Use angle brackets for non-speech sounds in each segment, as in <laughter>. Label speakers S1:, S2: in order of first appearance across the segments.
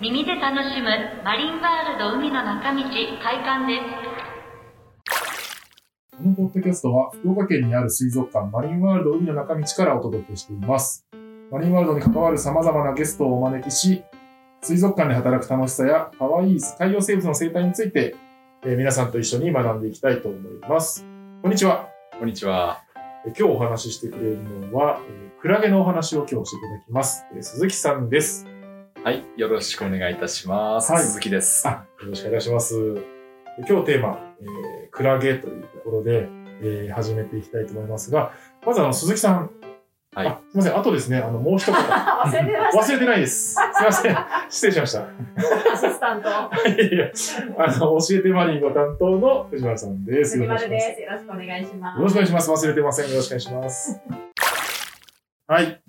S1: 耳で楽しむマリンワールド海の中道開館です
S2: このポッドキャストは福岡県にある水族館マリンワールド海の中道からお届けしています。マリンワールドに関わる様々なゲストをお招きし、水族館で働く楽しさや可愛い海洋生物の生態について、えー皆さんと一緒に学んでいきたいと思います。こんにちは。
S3: こんにちは。
S2: えー今日お話ししてくれるのは、えークラゲのお話を今日していただきます。えー鈴木さんです。
S3: はい、よろしくお願いいたします。
S2: はい
S3: 鈴木です。
S2: あ、よろしくお願いします。で今日テーマ、えークラゲというところで、えー始めていきたいと思いますが、まずあの、鈴木さん。
S3: はい
S2: あすいません。あとですね、あの、もう一方。<laughs>
S4: 忘れてました。
S2: 忘れてないです。すいません。<laughs> 失礼しました。
S4: アシスタント。
S2: いやいや、あの、教えてマリンご担当の藤原さんです。
S4: 杉
S2: よろしくお願いします。
S4: 丸です。よろしくお願いします。
S2: よろしくお願いします。忘れてません。よろしくお願いします。はい。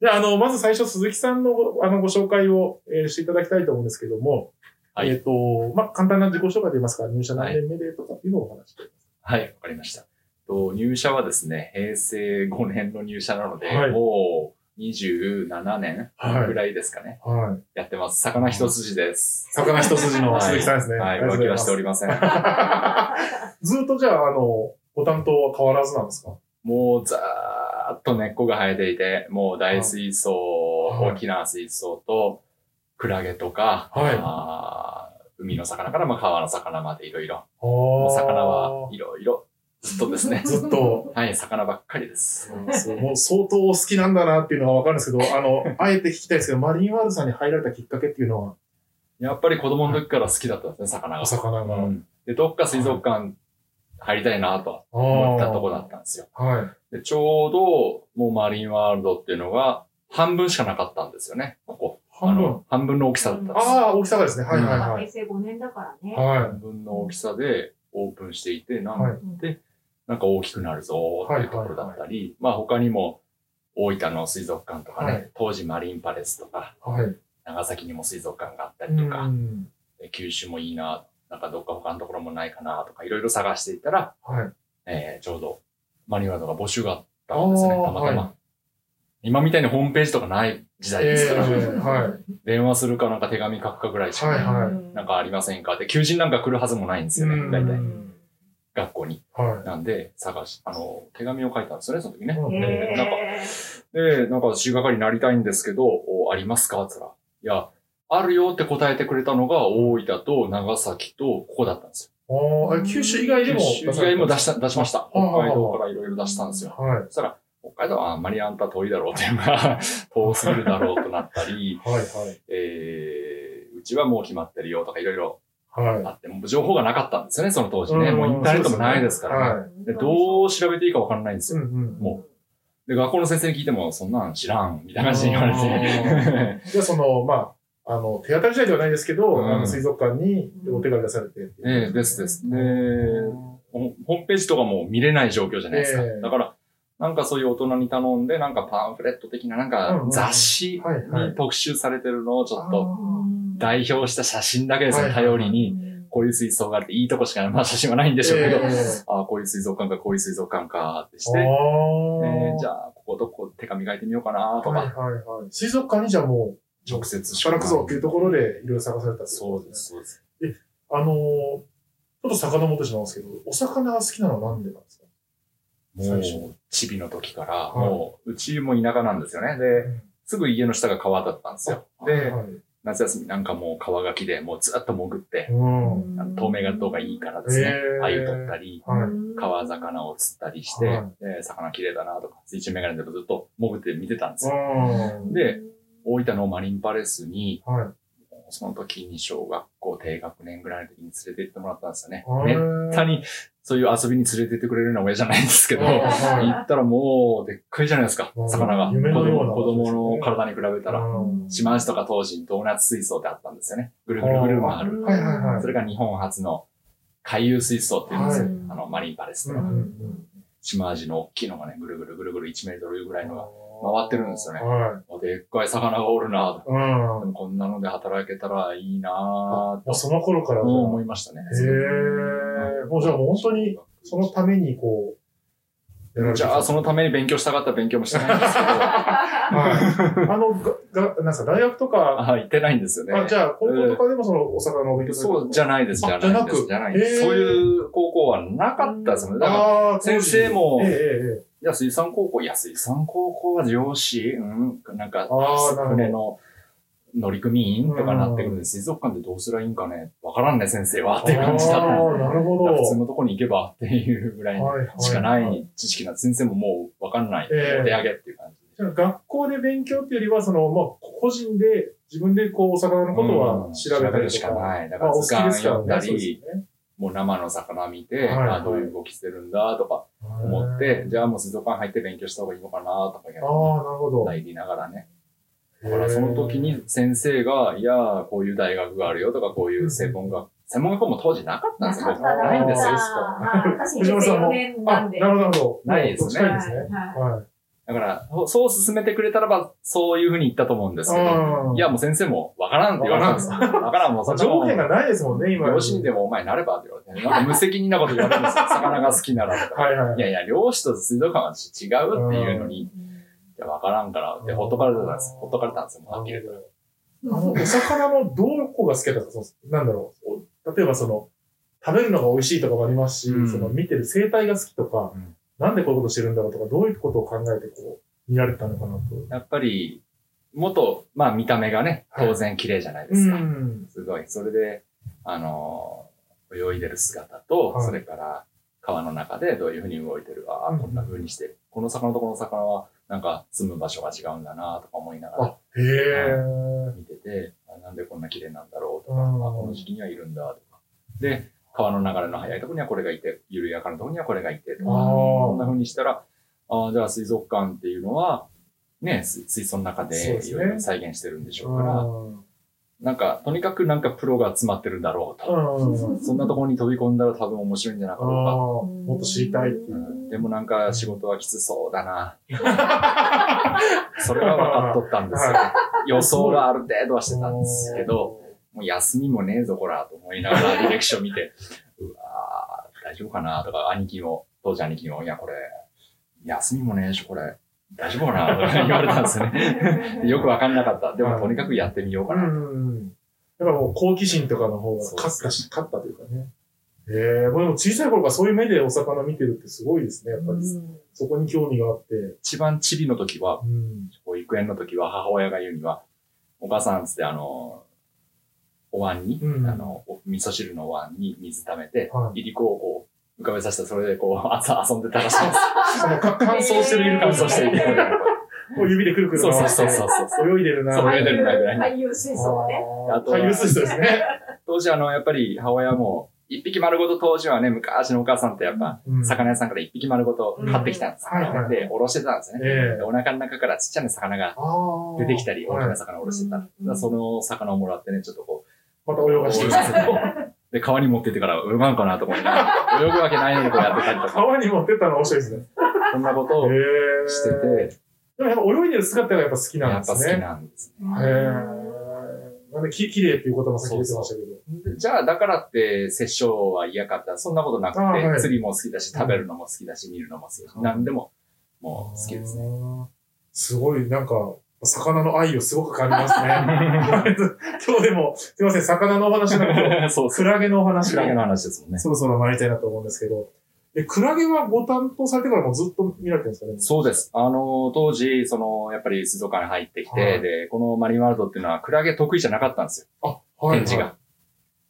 S2: じゃあ、あの、まず最初、鈴木さんのごあのご紹介を、えーしていただきたいと思うんですけども、
S3: はい
S2: えっ、と、まあ、簡単な自己紹介といいますか、入社何年目でとかっていうのをお話ししてくだ
S3: はい、わかりました。と入社はですね、平成5年の入社なので、
S2: はい
S3: もう27年
S2: はい
S3: ぐらいですかね。
S2: はい。
S3: やってます。魚一筋です。
S2: 魚一筋の
S3: はい
S2: 鈴木さんですね。
S3: はい、浮気はしておりません。<laughs>
S2: ずっとじゃあ、あの、ご担当は変わらずなんですか？
S3: もうざーっと根っこが生えていて、もう大水槽、
S2: はい
S3: 大きな水槽と、クラゲとか、
S2: はい
S3: あー海の魚からまあ川の魚までいろいろ。魚はいろいろ、ずっとですね。<laughs>
S2: ずっと、
S3: はい、魚ばっかりです。
S2: そうもう相当好きなんだなっていうのがわかるんですけど、あの、<laughs> あえて聞きたいですけど、マリンワールドさんに入られたきっかけっていうのは、
S3: やっぱり子供の時から好きだったんですね、魚が
S2: お。魚が。
S3: うんで、どっか水族館入りたいなと
S2: あ
S3: 思ったとこだったんですよ。
S2: あ。はい。
S3: で、ちょうど、もうマリンワールドっていうのが半分しかなかったんですよね、ここ。
S2: 半分
S3: あの半分の大きさだったんです。
S2: ああ、大きさがですね。はいはいはい。
S4: 平成5年だからね。
S2: は
S3: 半分の大きさでオープンしていて、なん
S2: はい
S3: で、なんか大きくなるぞーっていうところだったり、まあ他にも大分の水族館とかね、
S2: はい
S3: 当時マリンパレスとか、
S2: い。はい。
S3: 長崎にも水族館があった
S2: う
S3: りとか、九州もいいな、なんかどっか他のところもないかなとか、いろいろ探していたら、
S2: はい。
S3: えーちょうどマリンワールドが募集があったんですね、たまたま。
S2: は
S3: 今みたいにホームページとかない時代ですから、
S2: えーはい。
S3: 電話するかなんか手紙書くかぐらいしか、
S2: はいはい
S3: なんかありませんか？で、求人なんか来るはずもないんですよね、
S2: うん
S3: 大体。
S2: うん
S3: 学校に。
S2: は
S3: なんで、探し、あの、手紙を書いたんですよね、その時ね。
S2: うん
S3: でなんか、
S4: へ
S3: で、なんか、修学係になりたいんですけど、おありますか？って言ったら、いや、あるよって答えてくれたのが、大分と長崎とここだったんです
S2: い。ああ、え九州以外で
S3: よ。
S2: も
S3: 九州以外も出した、出しました。北海道からいろいろ出したんですよ。
S2: はい。
S3: そしたら、北海道はあんまりあんた遠いだろうっていうのが、<laughs> 遠すぎるだろうとなったり、
S2: はいはい。
S3: えー、うちはもう決まってるよとかいろいろ
S2: はい。
S3: あって、もう情報がなかったんですよね、その当時ね。
S2: うん
S3: もうインターネットもないですからね。
S2: はい。
S3: でどう調べていいかわかんないんですよ。
S2: うんうん。
S3: もで、学校の先生に聞いても、そんなん知らん、みたいな感じで言われて。<laughs>
S2: じゃあその、まあ、あの、手当たり次第ではないですけど、
S3: うん。
S2: あの水族館にお手紙出されてって。
S3: ええですです。で、ホホームページとかも見れない状況じゃないですか。
S2: ええ。
S3: だから、なんかそういう大人に頼んで、なんかパンフレット的な、なん
S2: うん
S3: か
S2: うん。
S3: 雑誌に特集されてるのをちょっと
S4: ー。
S3: 代表した写真だけですね、頼りに、こういう水槽があって、いいとこしか、まあ写真はないんでしょうけど、
S2: ええ。
S3: ああ、こういう水族館か、こういう水族館かってして、
S2: あ
S3: え
S2: ー
S3: ーじゃあ、こことここ手紙書いてみようかなとか、
S2: はいはいはい。水族館にじゃあもう、
S3: 直接
S2: 働くぞっていうところでいろいろ探されたってこと
S3: そうです、そうです。
S2: あのー、ちょっと遡ってしまうんですけど、お魚が好きなのはなんでなんですか？
S3: も
S2: 最初
S3: う、チビの時から、
S2: はい
S3: もう、うちも田舎なんですよね。で、すぐ家の下が川だったんですよ。で、
S2: はい、
S3: 夏休みなんかもう川垣でもうずっと潜って、
S2: うん。
S3: 透明がどうがいいからですね鮎取ったり、
S2: はい。
S3: 川魚を釣ったりして、魚綺麗だなとか、水中メガネでもずっと潜って見てたんですよ。
S2: うん。
S3: で、大分のマリンパレスに、
S2: はい。
S3: その時に小学校低学年ぐらいの時に連れて行ってもらったんですよね。
S2: へ
S3: め
S2: ー
S3: ったにそういう遊びに連れて行ってくれるような親じゃないんですけど、
S2: はい
S3: 行ったらもう、でっかいじゃないですか
S2: う、ん
S3: 魚が。子供子供の体に比べたら。
S2: うん
S3: 島内とか当時ドーナツ水槽ってあったんですよね。ぐるぐるぐる回る。それが日本初の海遊水槽っていうんですよ。
S2: はい
S3: あの、マリンパレスとか。
S2: ん
S3: 島味の大きいのがね、ぐるぐるぐるぐる1メートルぐらいのが
S2: うん
S3: 回ってるんですよね。
S2: は
S3: おでっかい魚がおるな。
S2: うん。
S3: でもこんなので働けたらいいなぁと
S2: その頃から
S3: 思いましたね。
S2: へえ。もうじゃあもう本当にそのためにこう、
S3: じゃあ、そのために勉強したかったら勉強もしてないんですけど、<laughs>
S2: はい。あの、が、が、なんすか、大学とか、
S3: あ、行ってないんですよね。
S2: あ、じゃあ、高校とかでもその、お魚のお勉強
S3: そう、じゃないです、じゃないです。
S2: あじゃなく？
S3: そういう高校はなかったですもんね。だから、先生も
S2: ええ
S3: や、水産高校、いや、水産高校は上司？うんなんか船の乗組員とかなってくるんで、水族館でどうすりゃいいんかね？わからんね、先生は。っていう感じだ
S2: なるほど。
S3: で。普通のとこに行けばっていうぐらいしかない知識な先生ももうわかんない。お
S2: ええ
S3: 手上げっていう感じ
S2: 学校で勉強っていうよりは、その、まあ、個人で、自分でこう、お魚のことは調べたりとか。
S3: るしかない。だか
S2: まあ、
S3: ら
S2: お好きですね。
S3: もう生の魚見て、
S2: はいはい
S3: あどういう動きしてるんだとか思って、じゃあもう水族館入って勉強した方がいいのかなとか、
S2: ああ、なるほど。
S3: 入りながらね。だからその時に先生が、いやー、こういう大学があるよとか、こういう専門学、専門学校も当時なかったんですよ。僕ないんですよ。
S4: はい私、<laughs>
S2: 藤本さんも
S4: 4年
S2: あ、
S4: なんで。
S2: なるほど、なるほど。
S3: ないですね
S2: 近いですね。
S4: はい
S2: はい。
S3: だから、そそう進めてくれたらば、そういうふうに言ったと思うんですけど、
S2: あ
S3: いや、もう先生もわからんって言われたんですよ。<laughs> わからん、もうそ
S2: 条件がないですもんね、今。
S3: 漁師にでもお前なればって言われて、なんか無責任なこと言われるんですよ。<laughs> 魚が好きならとか。
S2: はいはい。
S3: いやいや、漁師と水族館は違うっていうのに、いや、わからんから、で、ほっとかれたんです。ほっとかれたんですよ、もうはっき。
S2: あの、お魚のどこが好きだったかなんだろう。お例えばその、食べるのが美味しいとかもありますし、
S3: うん
S2: その見てる生態が好きとか、
S3: うん
S2: なんでこういうことしてるんだろうとか、どういうことを考えてこう、見られてたのかなと。
S3: やっぱり、元、まあ見た目がね、
S2: はい
S3: 当然綺麗じゃないですか。
S2: ん。
S3: すごい。それで、あのー泳いでる姿と、
S2: はい
S3: それから、川の中でどういうふうに動いてるああ、
S2: うん
S3: こんな風にして、この魚とこの魚は、なんか住む場所が違うんだなとか思いながら
S2: あ、へえ。
S3: 見てて、あなんでこんな綺麗なんだろうとか、この時期にはいるんだとか。で、川の流れの速いところにはこれがいて、緩やかなところにはこれがいてとか、
S2: あ
S3: こんな
S2: あ。
S3: 風にしたら、ああ、じゃあ水族館っていうのは、ね、水水槽の中でいろいろ再現してるんでしょうから、
S2: うん
S3: なんか、とにかくなんかプロが詰まってるんだろうと。
S2: うん。
S3: そんなところに飛び込んだら多分面白いんじゃなか
S2: ああ、
S3: ろ
S2: もっと知りたい。う
S3: ん、でもなんか仕事はきつそうだな。<laughs> それは分かっとったんですよ。予想がある程度はしてたんですけど、もう休みもねえぞ、こら、と思いながらディレクション見て、うわー大丈夫かなとか、兄貴も、当時兄貴も、いや、これ、休みもねえし、これ、大丈夫かなとか言われたんですよね。で <laughs> よくわかんなかった。でも、とにかくやってみようか
S2: う
S3: な。
S2: やっぱもう好奇心とかの方が勝ったし、勝ったというかね。へえ、もうでも小さい頃からそういう目でお魚見てるってすごいですね、やっぱり。そこに興味があって。
S3: 一番チビの時は、
S2: うん。
S3: 保育園の時は母親が言うには、お母さんつってあの、お椀に、
S2: うん
S3: あの、お味噌汁のお椀に水溜めて、
S2: はい
S3: いりこをこう、浮かべさせて、それでこう、朝 <laughs> 遊んでたらしいんです。
S2: 乾燥してるイルカ
S3: 乾燥している。
S2: こう指でくるくる
S3: そう
S2: 回して
S3: そうそうそうそう。
S2: 泳いでるな。
S3: そう泳いでるなぐらい
S4: 俳優水槽ね。
S3: あとは
S2: 海流水素ですね。
S3: 当時あの、やっぱり母親も、一匹丸ごと当時はね、昔のお母さんってやっぱ、
S2: うん
S3: 魚屋さんから一匹丸ごと買ってきたんですよ、
S2: うんはいはい
S3: で、おろしてたんですね。
S2: ええ
S3: でお腹の中からちっちゃな魚が
S2: ああ。
S3: 出てきたり、大き
S2: は
S3: ない魚をおろしてた。その魚をもらってね、ちょっとこう、
S2: また泳がしてる。<laughs>
S3: で、川に持ってってから泳がんかなと思いながら、泳ぐわけないのにこうやってたりとか、
S2: 川に持ってったの面白いですね。
S3: そんなことを。してて、
S2: でもやっぱ泳いでる姿がやっぱ好きな
S3: やっぱ好き
S2: んですね。
S3: なんですね。
S2: へえ。なんで、き、綺麗っていう言葉さっき出てましたけど。
S3: でじゃあ、だからって、殺生は嫌かったら、そんなことなくて、
S2: あはい
S3: 釣りも好きだし、食べるのも好きだし、見るのも好きだし、
S2: うん
S3: 何でも、もう好きですね。
S2: ね。すごい、なんか、魚の愛をすごく感じますね。<laughs> 今日でも、すいません、魚のお話なんだけど、<laughs>
S3: そう
S2: クラゲのお話が
S3: クラゲの話ですもんね。
S2: そろそろ参りたいなと思うんですけど、え、クラゲはご担当されてからもずっと見られてるんですかね？
S3: そうです。あの、当時、その、やっぱり水族館に入ってきて、
S2: はい
S3: で、このマリンワールドっていうのは、クラゲ得意じゃなかったんですよ。
S2: あ、はい。
S3: 展示が。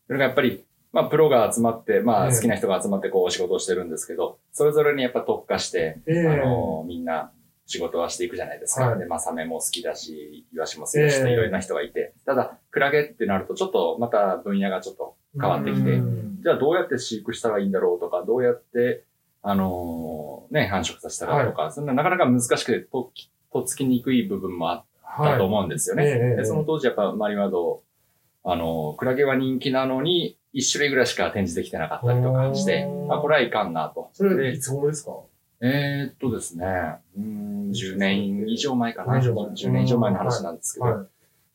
S3: それがやっぱり、まあ、プロが集まって、まあ、
S2: ええ
S3: 好きな人が集まって、こう、お仕事をしてるんですけど、それぞれにやっぱ特化して、
S2: ええ
S3: あの、みんな仕事はしていくじゃないですか。
S2: はい
S3: で、まあ、サメも好きだし、イワシも好きだし、
S2: ええ
S3: いろいろな人がいて。ただ、クラゲってなると、ちょっと、また分野がちょっと変わってきて
S2: うん
S3: じゃあどうやって飼育したらいいんだろうとか、どうやって、あのーね、繁殖させたらとか、そんななかなか難しくて、と、とっつきにくい部分もあったと思うんですよね。
S2: ええええ
S3: でその当時やっぱマリワード、あのークラゲは人気なのに、一種類ぐらいしか展示できてなかったりとかしてあ、これはいかんなと。
S2: それ、
S3: で
S2: いつ頃ですか？
S3: えーっとですね、うーん、10年以上前かな。
S2: 10年以上前
S3: 10年以上前の話なんですけど、
S2: はい。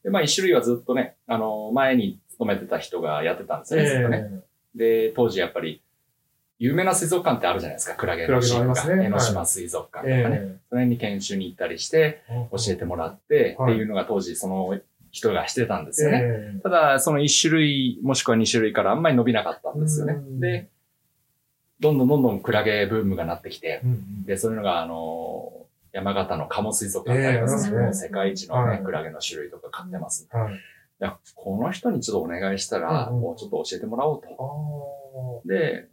S3: で、まあ一種類はずっとね、あのー前に勤めてた人がやってたんですよね、ずっとね。
S2: え
S3: で、当時やっぱり、有名な水族館ってあるじゃないですか。クラゲの
S2: クラゲのありますね
S3: 江ノ島水族館とかね。
S2: え
S3: その辺に研修に行ったりして、
S2: え
S3: 教えてもらって、
S2: はい
S3: っていうのが当時その人がしてたんですよね。
S2: え
S3: ただ、その1種類、もしくは2種類からあんまり伸びなかったんですよね
S2: う。ん
S3: で、どんどんどんどんクラゲブームがなってきて
S2: え、うん
S3: で、そういうのが、あの、山形の鴨水族館ってありますね。
S2: ええあり
S4: ますね
S3: 世界一のね、
S2: はい
S3: クラゲの種類とか買ってます。
S2: はい。
S3: いや、この人にちょっとお願いしたら、
S2: うんうん
S3: もうちょっと教えてもらおうと。
S2: あ
S3: で、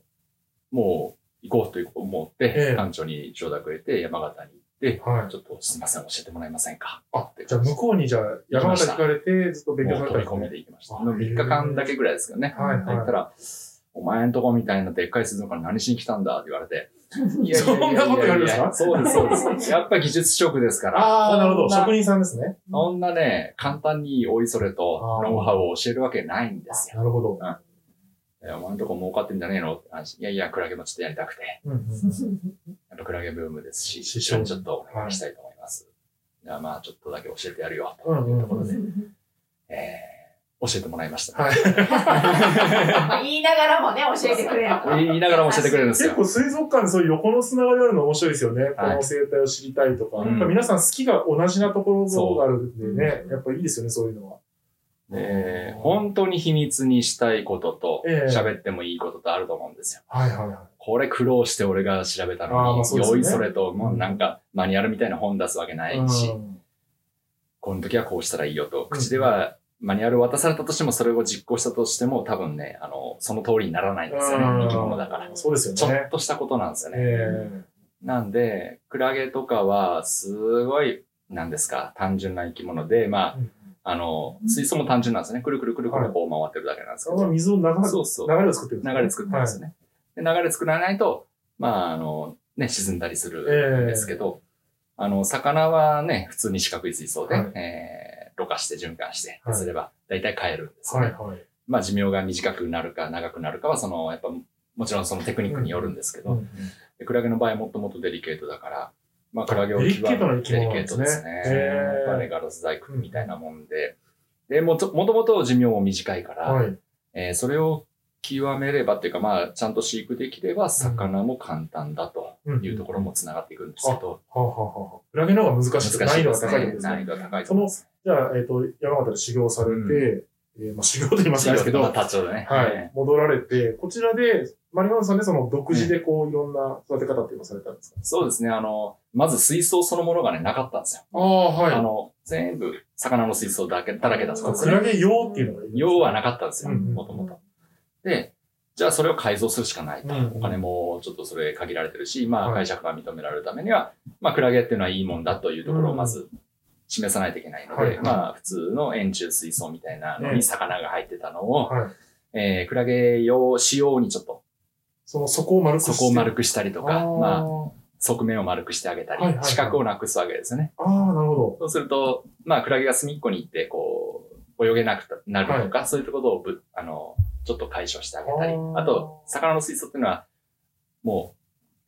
S3: もう行こうと思って、
S2: ええ
S3: 館長に承諾を得て山形に行って、
S2: あ。はい。
S3: ちょっとすみません、教えてもらえませんか？
S2: あ、じゃあ向こうにじゃあ山形行かれてずっと勉強さ
S3: もう飛び込み
S2: で
S3: 行きました。
S2: あ
S3: 3日間だけぐらいですけどね。
S2: はいは
S3: 行ったら、お前んとこみたいなでっかい水族館何しに来たんだって言われて。い
S2: そんなこと言われるんですか？<laughs>
S3: そうです、そうです。やっぱ技術職ですか
S2: い。
S3: ら。
S2: ああ、なるほど。職人さんですね。
S3: そんなね、簡単においそれとノウハウを教えるわけないんですよ。
S2: なるほど。
S3: えお前んとこ儲かってんじゃねえのって話。いやいや、クラゲもちょっとやりたくて。
S2: うんうん
S3: やっぱクラゲブームですし、<laughs>
S2: 師匠
S3: 一緒にちょっとお願いしたいと思います。じゃあまあ、ちょっとだけ教えてやるよ、と
S2: うん
S3: いうところで、
S4: うん
S3: えー、教えてもらいました。
S2: はい。
S4: ま <laughs> あ言いながらもね、教えてくれる。
S3: 言いながら教えてくれるんですよ。
S2: 結構水族館でそういう横のつながりあるの面白いですよね。こ
S3: はい
S2: の生態を知りたいとか。
S3: うん
S2: 皆さん好きが同じなところがあるんでね、やっぱいいですよね、そういうのは。
S3: えー本当に秘密にしたいことと、
S2: ええ
S3: 喋ってもいいこととあると思うんですよ。
S2: はいはいはい。
S3: これ苦労して俺が調べたのに、
S2: ね
S3: 用意それと、もうなんかマニュアルみたいな本出すわけないし、
S2: うん
S3: この時はこうしたらいいよと、口ではマニュアル渡されたとしても、それを実行したとしても、多分ね、あの、その通りにならないんですよね、
S2: うん
S3: 生き物だから。
S2: そうです
S3: ちょ
S2: よね
S3: っ。としたことなんですよね。
S2: え
S3: なんで、クラゲとかは、すごい、なんですか、単純な生き物で、ま
S2: うん
S3: あ、あの、水槽も単純なんですよね。くるくるくるくるこう回ってるだけなんですけど。
S2: 水を流れ
S3: そうそう。
S2: 流れを作ってる
S3: 流れ作ってますね。で流れ作らないと、まあ、あの、ね、沈んだりするんですけど、あの、魚はね、普通に四角い水槽で、
S2: はい
S3: えー、ろ過して循環して
S2: はい
S3: すれば、大体帰るんですよね。
S2: はいはい。
S3: まあ、寿命が短くなるか長くなるかは、その、やっぱ、もちろんそのテクニックによるんですけど、
S2: うん
S3: でクラゲの場合はもっともっとデリケートだから、まあ、クラゲを
S2: デリケートな生き物
S3: デリケー
S2: なんですね
S3: トですね。
S2: へー
S3: やっぱね、ガラス細工みたいなもんで、で、もともともと寿命も短いから、
S2: はい。
S3: えーそれを極めればっていうか、まあ、ちゃんと飼育できれば、魚も簡単だというところもつながっていくんですけど、
S2: はあ、はあはあ、クラゲの方が難しい。難易度が高いですね。
S3: 難易度が高いと思います。
S2: じゃあ、えっ、と、山形で修行されて、えーまあ、修行と言いますけど、
S3: ね。
S2: はい、戻られて、こちらで、マリマンさんでその独自でこう、いろんな育て方っていうのをされたんですか、
S3: そうですね。あの、まず水槽そのものがね、なかったんですよ。
S2: ああ、はい。
S3: あの、全部、魚の水槽だけ、だらけだったんですね。
S2: クラゲ用っていうのがいい
S3: 用はなかったんですよ、
S2: うんうん
S3: もともと。で、じゃあそれを改造するしかないと。
S2: うんうん
S3: お金もちょっとそれ限られてるし、ま
S2: はい
S3: あ解釈が認められるためには、まあクラゲっていうのはいいもんだというところをまず示さないといけないので、
S2: はいはい。
S3: まあ普通の円柱水槽みたいなの
S2: ね。
S3: に魚が入ってたのを、
S2: はい。
S3: えークラゲ用、仕様にちょっと
S2: その底を丸く。
S3: 底を丸くしたりとか、
S2: あー。
S3: まあ側面を丸くしてあげたり、
S2: はいはいはい。
S3: 四角をなくすわけですよね。
S2: あー、なるほ
S3: そうすると、まあクラゲが隅っこに行って、こう、泳げなくなるとか、そういうことをぶ、あの、ちょっと解消してあげたり。
S2: あ
S3: と、魚の水槽っていうのは、もう、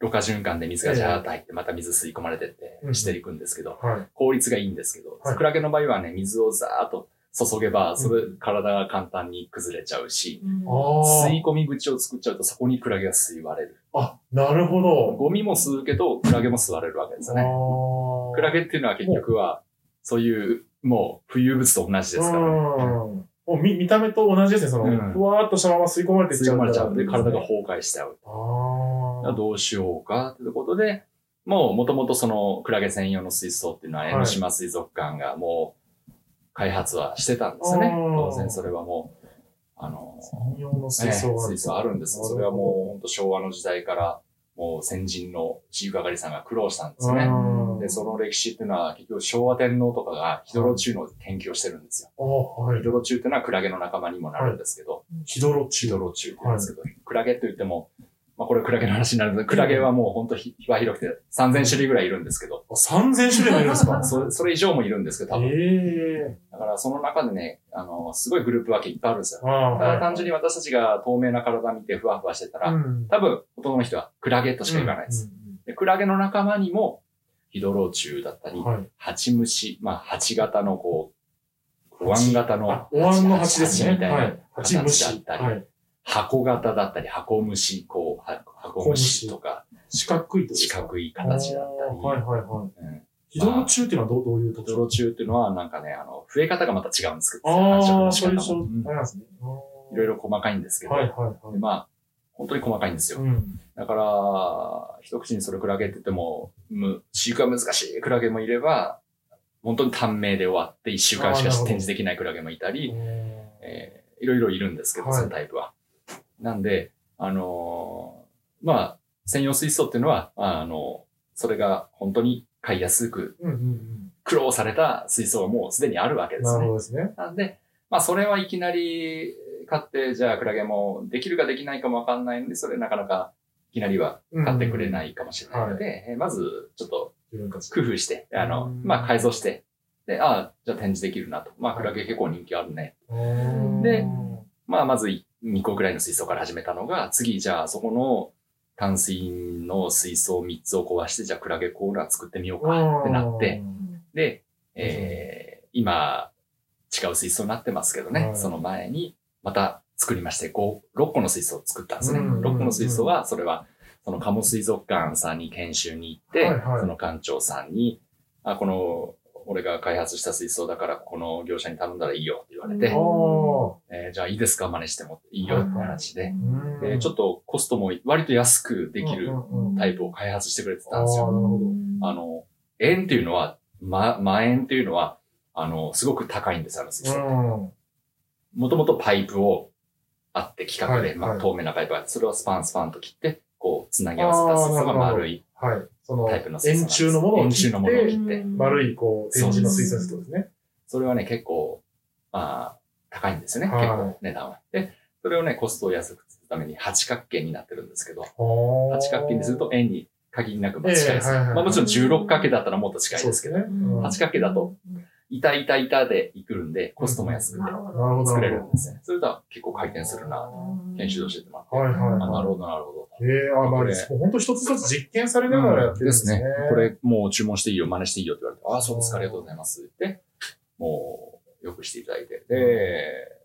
S3: ろ過循環で水がジャーッと入って、また水吸い込まれてって
S2: うん
S3: していくんですけど。効率がいいんですけど、
S2: はい
S3: クラゲの場合はね、水をザーッと注げば、それ、体が簡単に崩れちゃうし、吸い込み口を作っちゃうと、そこにクラゲが吸い割れる。
S2: あ。あ、なるほど。
S3: ゴミも吸うけど、クラゲも吸われるわけですよね。
S2: あ
S3: クラゲっていうのは結局は、そういう、もう、浮遊物と同じですからね。
S2: うんもう見見た目と同じですね。その、
S3: うん
S2: ふわーっとしたまま吸い込まれていっ
S3: 吸い
S2: ちゃうから。
S3: 込まれちゃう。で、体が崩壊しちゃう。
S2: ああ。
S3: どうしようか？ということで、もう、もともとその、クラゲ専用の水槽っていうのは、
S2: はい
S3: 江ノ島水族館がもう、開発はしてたんですよね。
S2: あー
S3: 当然それはもう、あの、
S2: 専用の水
S3: ね
S2: 槽がある。
S3: 水槽あるんですよ。それはもう、本当昭和の時代から、もう先人の飼育係さんが苦労したんですよね。
S2: うん
S3: で、その歴史っていうのは、結局昭和天皇とかがヒドロチュウの研究をしてるんですよ。
S2: はい
S3: ヒ。ドロチュウっていうのはクラゲの仲間にもなるんですけど、
S2: ヒドロチ
S3: ヒ
S2: ド
S3: ドロチュウって言うんですけど、クラゲと言っても、まあこれクラゲの話になるので、クラゲはもう本当ひ幅広くて3000種類ぐらいいるんですけど、
S2: あ3000種類もいるんですか？<laughs>
S3: それそれ以上もいるんですけど、多分。
S2: ええ
S3: だからその中でね、あの、すごいグループ分けいっぱいあるんですよ。だ
S2: はい
S3: 単純に私たちが透明な体見てふわふわしてたら、
S2: うん
S3: 多分、ほとんどの人はクラゲとしか言わないです。でクラゲの仲間にも、ヒドロチュウだったり
S2: うん。、はい。
S3: ハチムシ、まあ、ハ型のこう、お椀型の
S2: あ、お椀の鉢ですね。
S3: みたいな
S2: はい。鉢虫。
S3: 形だったり
S2: はい。
S3: 箱型だったり、箱虫、こう、は箱虫とか、
S2: 四角いと
S3: 四角い形だったり、
S2: はいはいはい。
S3: うん
S2: 非道中っていうのはどうどういう特徴
S3: 泥中っていうのはなんかね、あの、増え方がまた違うんですけど、
S2: ああ、そういう状
S3: の仕方もう
S2: なんですね。
S3: いろいろ細かいんですけど、
S2: はいはいはい。
S3: でまあ、本当に細かいんですよ。
S2: うん。
S3: だから、一口にそれクラゲって言っても、む飼育が難しいクラゲもいれば、本当に短命で終わって一週間しか展示できないクラゲもいたり、えーいろいろいるんですけど、
S2: はい
S3: そのタイプは。なんで、あのーまあ、専用水槽っていうのは、あのそれが本当に飼いやすく苦労された水槽がもうすでにあるわけ
S2: うん。
S3: ですね
S2: なるほ。どですね。
S3: なんで、まあ、それはいきなり買って、じゃあ、クラゲもできるかできないかもわかんないので、それなかなかいきなりは買ってくれないかもしれないので、えーまず、ちょっと工夫して、あの
S2: うん、
S3: まあ、改造して、で、ああ、じゃあ展示できるなと。まあ、クラゲ結構人気あるね。でまあ、まず2個ぐらいの水槽から始めたのが、次、じゃあ、そこの淡水の水槽3つを壊して、じゃあ、クラゲコーナー作ってみようかってなって、で、えー今、違う水槽になってますけどね、
S2: はい。
S3: その前に、また作りまして、5、6個の水槽を作ったんですね。
S2: うん
S3: 6個の水槽は、それは、その鴨水族館さんに研修に行って、その館長さんに、あ、この、俺が開発した水槽だから、この業者に頼んだらいいよって言われて、
S2: ああ。
S3: えーじゃあいいですか真似してもいいよって話で、
S2: うん
S3: でちょっとコストも割と安くできるタイプを開発してくれてた
S2: ああ、
S3: んですよ。あの、円っていうのは、ま、万円っていうのは、あの、すごく高いんです、あの水槽。
S2: うん。
S3: もともとパイプをあって企画で、まあ、
S2: はいはい
S3: 透明なパイプがあって、それをスパンスパンと切って、こう、つなぎ合わせた水槽が丸い
S2: はい。その、円。柱のものを切
S3: 円柱のものを
S2: って、
S3: 切って。
S2: 丸い、こう、展示の水槽ですね。
S3: それはね、結構、まあ、高いんですよね、
S2: はい
S3: 結構値段は。で、それをね、コストを安くするために八角形になってるんですけど、
S2: 八
S3: 八角形にすると円に限りなくまあ近いです。まあもちろん16角形だったらもっと近いですけど、八角形だと、板板板でいくるんで、コストも安くて。作れるんですね。それとは結構回転するな、研修で教えてもらって。
S2: はいはい
S3: あなる
S2: は
S3: ほど、なるほど。
S2: い。ええあ、まあ、
S3: これ
S2: 本当一つ一つ実験されながらやってるんですね。
S3: これもう注文していいよ、真似していいよって言われて、ああ、そうですか、ありがとうございますってもう、よくしていただいて、で、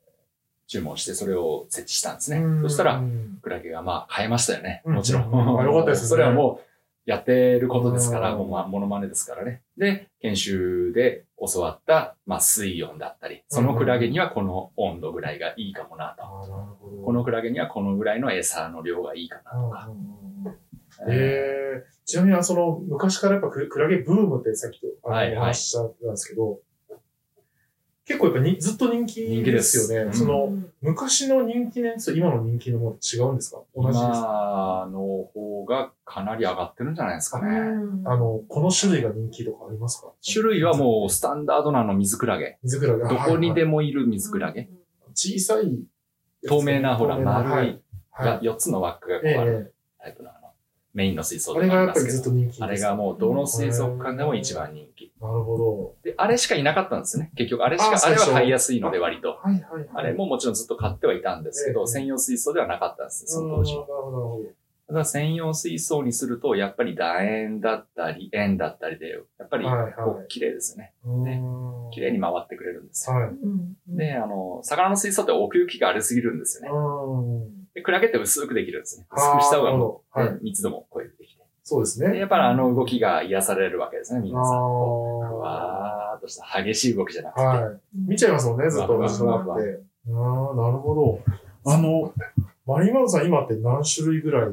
S3: 注文してそれを設置したんですね。そしたら
S2: う、ん
S3: クラゲがまあ買えましたよね。
S2: うん
S3: もちろん。
S2: うんあよかったですね
S3: それはもう、やってることですから、
S2: うん
S3: もうま、モノマネですからね。で、研修で教わった、まあ、水温だったり、そのクラゲにはこの温度ぐらいがいいかもなと。このクラゲにはこのぐらいの餌の量がいいかなと。か。
S2: ええちなみに、その、昔からやっぱククラゲブームってさっきと話ししたんですけど、結構やっぱにずっと人気
S3: 人気
S2: で
S3: です
S2: すよね。
S3: うん
S2: その、昔の人気のやつと今の人気のもの違うんですか？同じですか？
S3: 今の方がかなり上がってるんじゃないですかね。
S2: あの、この種類が人気とかありますか？
S3: 種類はもうスタンダードなの水クラゲ。
S2: 水クラゲ。
S3: どこにで
S2: も。
S3: もいる水クラゲ。
S2: 小さいやつ。
S3: 透明なほら丸い
S2: はい。は
S3: が4つの枠がこうある
S2: え
S3: タイプのあのメインの水槽
S2: あ
S3: でもあ
S2: れがやっぱり
S3: りますけど。
S2: ずっと人気です。
S3: あれがもうどの水族館でも一番人気。
S2: なるほ
S3: で、あれしかいなかったんですね。結局、あれしか、
S2: あ
S3: あれは買いやすいので割と。
S2: ど。はいはいはい。
S3: あれももちろんずっと買ってはいたんですけど、
S2: ええ
S3: 専用水槽ではなかったんです、その当時は。
S2: うんなるほど、なるほど。
S3: ただ専用水槽にすると、やっぱり楕円だったり、円だったりで、やっぱりこう綺麗ですよね。綺麗に回ってくれるんですよ。
S2: はい。
S3: で、あの、魚の水槽って奥行きがありすぎるんですよね。
S2: うん
S3: で、クラゲって薄くできるんですね。薄くした方がもう、
S2: はい
S3: ね密度も濃くできて。
S2: そうですね。
S3: でやっぱりあの動きが癒されるわけですね、皆さん。ふわーっとした激しい動きじゃなくて。
S2: はい。見ちゃいますもんね、ずっとあ。ああ、なるほど。あの、マリーマルさん今って何種類ぐらい？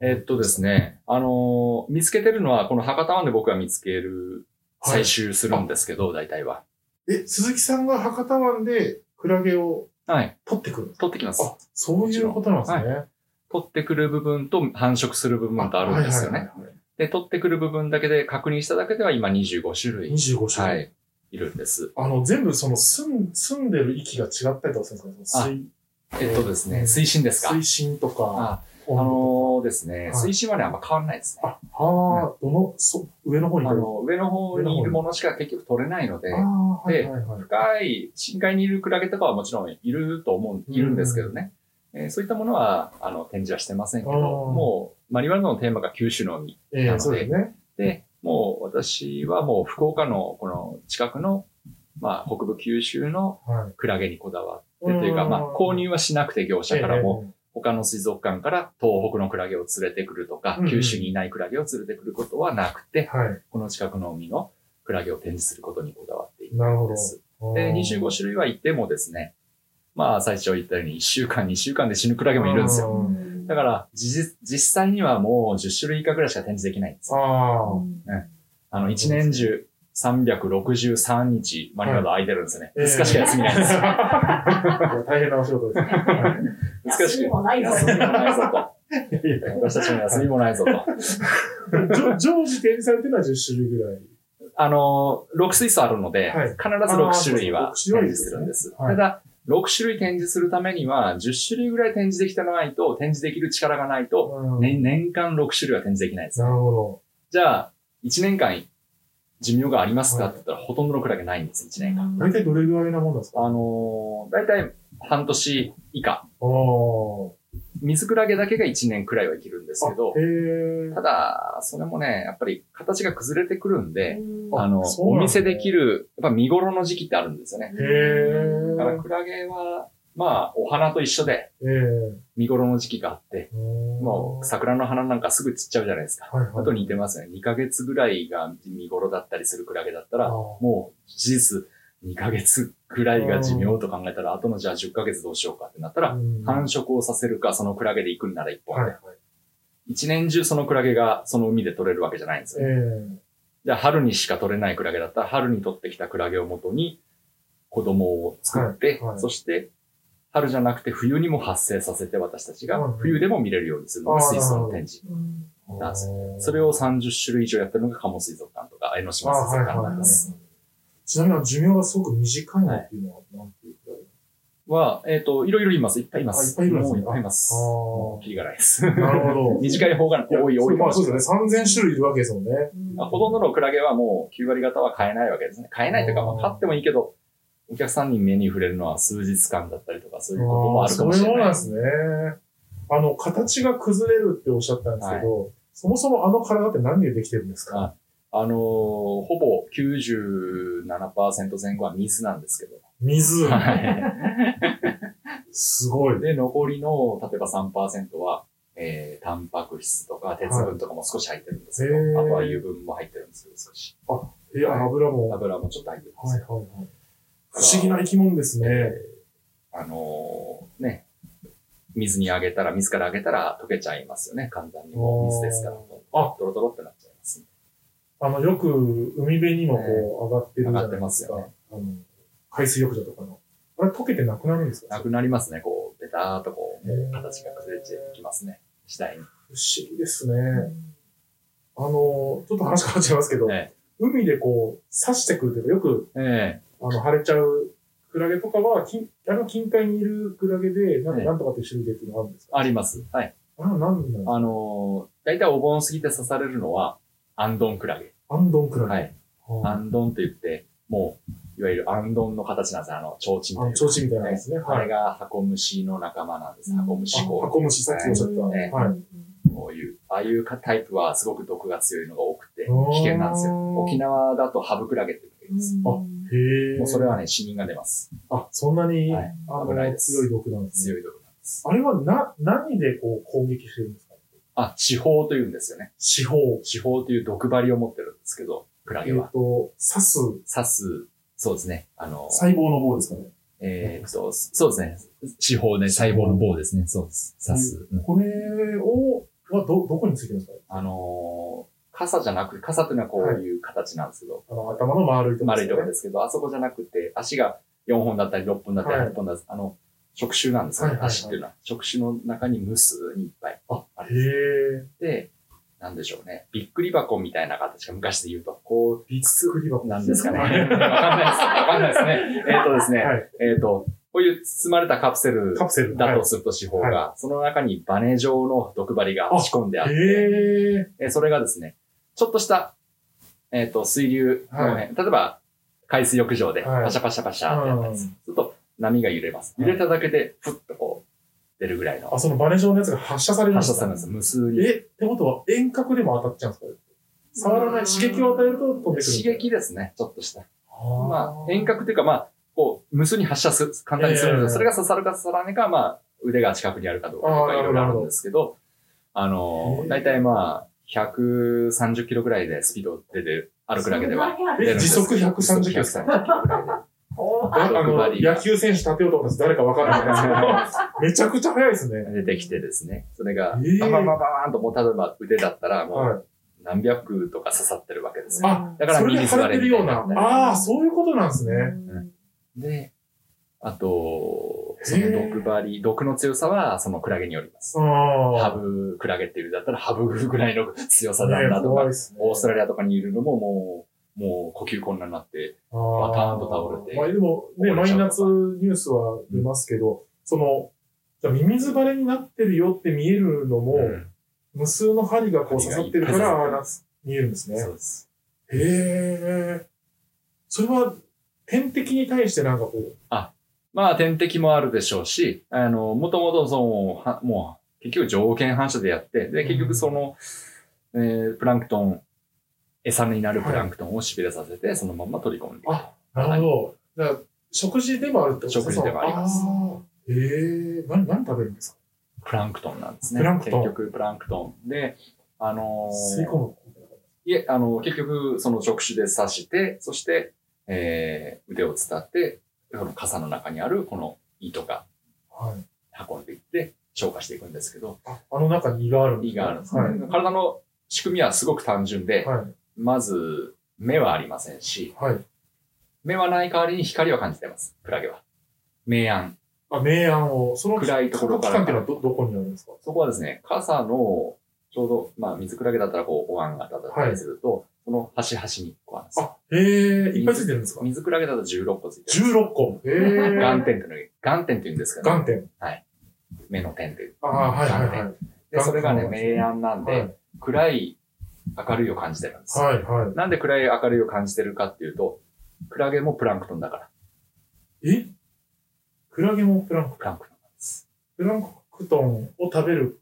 S3: えっとですね、あのー見つけてるのは、この博多湾で僕が見つける、
S2: はい
S3: 採集するんですけど、大体は。
S2: え、鈴木さんが博多湾でクラゲを
S3: はい。
S2: 取ってくるんですか？
S3: 取ってきます。
S2: あ、そういうことなんですね。
S3: 取ってくる部分と繁殖する部分とあるんですよね。
S2: はいはいはいはい
S3: で、取ってくる部分だけで確認しただけでは今25種類。
S2: 25種類。
S3: はい。いるんです。
S2: あの、全部その住ん住んでる域が違ったりとかするんですか？水
S3: えっとですね、
S2: うん
S3: 水深ですか？
S2: 水深とか、
S3: あ、のーですね、
S2: はい
S3: 水深はね、あんま変わんないですね。
S2: か。あ、はあ、どの、そ上の方にいる？
S3: あの、上の方にいるものしか結局取れないので
S2: あ、あ、はいはいはい。
S3: 深い、深海にいるクラゲとかはもちろんいると思う、いるんですけどね。えーそういったものは、あの、展示はしてませんけど、もう、マリワナのテーマが九種の海
S2: ええ
S3: なので
S2: そうですね。
S3: で、もう私はもう福岡のこの近くの、まあ、北部九州の
S2: はい。
S3: クラゲにこだわってというか、まあ、購入はしなくて業者からも、他の水族館から東北のクラゲを連れてくるとか九州にいないクラゲを連れてくることはなくて、
S2: はい。
S3: この近くの海のクラゲを展示することにこだわっているんです。で、25種類はいてもですね、まあ、最初言ったように1週間、2週間で死ぬクラゲもいるんですよ。
S2: よ
S3: だから、実実際にはもう10種類以下ぐらいしか展示できないんです。
S2: あ
S3: あの、1年中363日、マリナード空いてるんですよね。
S2: ええ
S3: 2日しか休みないんですよ。<laughs>
S2: あ。大変なお仕事ですね。<laughs> はい
S3: 難しく
S4: 休みもないぞ。
S3: 休みもないぞと。<laughs> 私たちも休みもないぞと。<laughs>
S2: じょ常時展示されてるのは10種類ぐらい。
S3: あの、6水槽あるので、
S2: はい
S3: 必ず6種類は展示するんです。
S2: はい
S3: ただ、6種類展示するためには、10種類ぐらい展示できてないと、展示できる力がないと、
S2: うん
S3: 年年間6種類は展示できないです。
S2: なるほ
S3: じゃあ、1年間寿命がありますかって言ったら、ほとんどのクラゲないんです、1年間。
S2: ど。大体どれぐらいなもんなんですか？
S3: あのー、だいたい半年以下。水クラゲだけが1年くらいは生きるんですけどただ、それもね、やっぱり形が崩れてくるんで、
S2: あ
S3: あの、
S2: ね
S3: お見せできる、やっぱ見頃の時期ってあるんですよね。
S2: へ
S3: だから
S2: ー
S3: クラゲは、まあ、お花と一緒で
S2: えー
S3: 見頃の時期があって、
S2: も
S3: もう桜の花なんかすぐ散っちゃうじゃないですか。
S2: はいはい。
S3: あと似てますね。2ヶ月ぐらいが見頃だったりするクラゲだったら、もう事実2ヶ月ぐらいが寿命と考えたら、あとのじゃあ10ヶ月どうしようかってなったら、
S2: うん
S3: 繁殖をさせるか、そのクラゲで行くんなら1本で。
S2: はいはい。
S3: 一年中そのクラゲがその海で取れるわけじゃないんです
S2: え
S3: よ。
S2: ー
S3: じゃあ春にしか取れないクラゲだったら、春に取ってきたクラゲを元に子供を作って、そして春じゃなくて冬にも発生させて私たちが冬でも見れるようにするのが水槽の展示。なんですそれを30種類以上やってるのが鴨水族館とか江ノ島水族館なんです。
S2: ちなみに寿命がすごく短いのっていうのは何ていうくらい
S3: は、えっ、と、いろいろいます。いっぱいいま
S2: あいっ
S3: す。
S2: ぱいいるんですね
S3: もういっぱいいます。
S2: あー
S3: もうキリがないです。
S2: なるほど。<laughs>
S3: 短い方が多い、多いか
S2: ま。あそうですよね。3000種類いるわけですもんね。
S3: まあほとんどのクラゲはもう9割方は買えないわけですね。買えないというか、まあ買ってもいいけど、お客さんに目に触れるのは数日間だったりとか、そういうこともあるかもしれない。
S2: そういうものなんですね。あの、形が崩れるっておっしゃったんですけど、そもそもあの体って何でできてるんですか？
S3: あのーほぼ97%前後は水なんですけど。
S2: 水。
S3: はい。
S2: すごい。
S3: で、残りの、例えば3%は、えー、タンパク質とか鉄分とかも少し入ってるんですけど、
S2: へー
S3: あとは油分も入ってるんですけど、少し。
S2: え、油も。
S3: 油もちょっと入ってるんですよ。
S2: はいはいはい。不思議な生き物ですね。
S3: あのーね、水にあげたら、水からあげたら溶けちゃいますよね。簡単にもう水ですから。
S2: あ
S3: ドロドロってなっちゃいます。
S2: あの、よく海辺にもこう上がってるじゃないですか。
S3: 上がってますよね
S2: あの、海水浴場とかの。あれ溶けてなくなるんですか？
S3: なくなりますね。こう、ベターっとこう、
S2: へー
S3: 形が崩れてきますね。次第に。
S2: 不思議ですね。あの、ちょっと話変わっちゃいますけど、
S3: え
S2: 海でこう、刺してくるというか、よく、
S3: ええ
S2: あの、腫れちゃうクラゲとかは、近あの近海にいるクラゲで、なんなんとかっていう種類でっていうのがあるんですか？
S3: あります。はい。
S2: あなんですか
S3: あのー、だいたいお盆過ぎて刺されるのは、アンドンクラゲ。
S2: アンドンクラゲ。
S3: はい。
S2: あ
S3: アンドンと言って、もう、いわゆるアンドンの形なんですよ。あの、提灯
S2: あの、
S3: という
S2: 提灯みたいなやつね。
S3: あれがハコムシの仲間なんです。
S4: うん
S3: ハコムシ
S2: あ
S3: コ
S2: ハコムシ、さっきおっしゃった。
S3: ね
S2: はい。
S3: こういう、ああいうタイプはすごく毒が強いのが多くて、危険なんですよ。沖縄だとハブクラゲっていうのがいます。
S2: へえ。
S3: もうそれはね、死人が出ます。
S2: あ、そんなに、
S3: はい
S2: あ
S3: 危ないです
S2: 強い毒なんですね。
S3: 強い毒なんです。
S2: あれはな、何でこう攻撃してるんですか？
S3: あ、地方というんですよね。
S2: 四方。
S3: 地方という毒針を持ってるんですけど、クラ
S2: えっ、
S3: ゲは。
S2: と、刺す
S3: 刺す、そうですね。あの、
S2: 細胞の棒ですかね。
S3: えーっと、そうですね。地方で細胞の棒ですね。そうです。刺す。うん
S2: これを、はど、どこについてるんですか？
S3: あのー傘じゃなく、傘っていうのはこういう形なんですけど、
S2: あの、頭の丸いところ
S3: 丸いところ
S2: で
S3: ですけど、あそこじゃなくて、足が4本だったり6本だったり
S2: はい
S3: 8本だったり、あの、触手なんですよね、
S2: はいはいはい
S3: 足っていうのは。触手の中に無数にいっぱい
S2: あ、
S3: あ
S2: へえ。
S3: で、なんでしょうね。びっくり箱みたいな形が昔で言うと、こ
S2: びっくり箱
S3: う、なんですかね。わ
S2: は
S3: かんないです。わかんないですね。<laughs> えーっとですね、
S2: はい。
S3: えーっと、こういう包まれたカプセル。だとすると四方が、その中にバネ状の毒針が仕込んであっ
S2: へ
S3: て、
S2: え。
S3: えーそれがですね、ちょっとした、えっ、と、水流の辺、
S2: はい
S3: 例えば、海水浴場で
S2: はい
S3: パシャパシャパシャってやったり。すると、波が揺れます。揺れただけで、ふっとこう、出るぐらいの
S2: あ、そのバネ状のやつが発射されるんですか？
S3: 発射されるんです。無数に。
S2: え、ってことは遠隔でも当たっちゃうんですか？触らない、刺激を与えると飛んでくる。
S3: 刺激ですね、ちょっとした。
S2: あ
S3: まあ、遠隔っていうか、まあ、こう、無数に発射する、簡単にするんですそれが刺さるか刺さらないかは、まあ、腕が近くにあるかどうかいろいろあるんですけど、あの
S2: へ、ー
S3: だいたいまあ、130キロぐらいでスピード出て、歩くだけでは。
S2: え時速130キロ
S3: 時速130キロぐらいで。
S2: ああの、野球選手立てようと思ったら誰かわからないですけど、<laughs> めちゃくちゃ速いですね。
S3: 出てきてですね、それが、
S2: えー
S3: バババーンと、もう例えば腕だったら、も
S2: はい。
S3: う何百とか刺さってるわけですよ。
S2: あ、
S3: だから
S2: それで腫
S3: ミミズバレ
S2: れてるようなああ、そういうことなんですね。
S3: で、あと、その毒針、毒の強さはそのクラゲによります。
S2: ああ。
S3: ハブクラゲっていうだったらハブぐらいの強さなんだ
S2: ね
S3: とか、
S2: ね。
S3: オーストラリアとかにいるのももう、もう呼吸困難になって、バターンと倒れて
S2: まあでも、ね、マイナスニュースは出ますけど、その、じゃあミミズバレになってるよって見えるのも、
S3: うん
S2: 無数の針がこう刺さってるから、ああな見えるんですね。
S3: そうです。
S2: へえ。それは、天敵に対してなんかこう、
S3: まあ天敵もあるでしょうし、あの、もともとその、はもう、結局条件反射でやって、で、結局その、えープランクトン、餌になるプランクトンをしびれさせて、そのまま取り込んでいく。
S2: あなるほど。じゃあ、食事でもあるってことですか
S3: 食事でもあります
S2: あーへえ。何、何食べるんですか？
S3: プランクトンなんですね。
S2: プランクトン
S3: 結局プランクトンで、あのー
S2: 吸い込む。
S3: いえ、あの、結局、その触手で刺して、そして、えー、腕を伝って、この傘の中にあるこの糸が
S2: はい。
S3: 運んでいって、消化していくんですけど、
S2: あ、あの中に胃があるんです
S3: 胃があるんですね。
S2: はい。
S3: 体の仕組みはすごく単純で、
S2: はい。
S3: まず、目はありませんし、
S2: はい。
S3: 目はない代わりに光は感じてます、クラゲは。明暗。
S2: あ、明暗を、その
S3: 暗いところから
S2: いうのはど、どこにあるんですか？
S3: そこはですね、傘の、ちょうど、まあ、水クラゲだったらこう、お椀型だったりすると、その端々にこうあるんですよ。
S2: あ、へえ、いっぱいついてるんですか？
S3: 水クラゲだと16個ついてるんです。
S2: ?16 個。へえ。
S3: 眼点っていうの眼点って言うんですけど、
S2: 眼点。
S3: 目の点で。
S2: ああ、はいはいはい。
S3: で、それがね、
S2: 眼
S3: 明暗なんで、
S2: はい
S3: 暗い明るいを感じてるんです。
S2: はいはい。
S3: なんで暗い明るいを感じてるかっていうと、クラゲもプランクトンだから、
S2: え？クラゲもプランク
S3: プランクトンなんです。
S2: プランクトンを食べる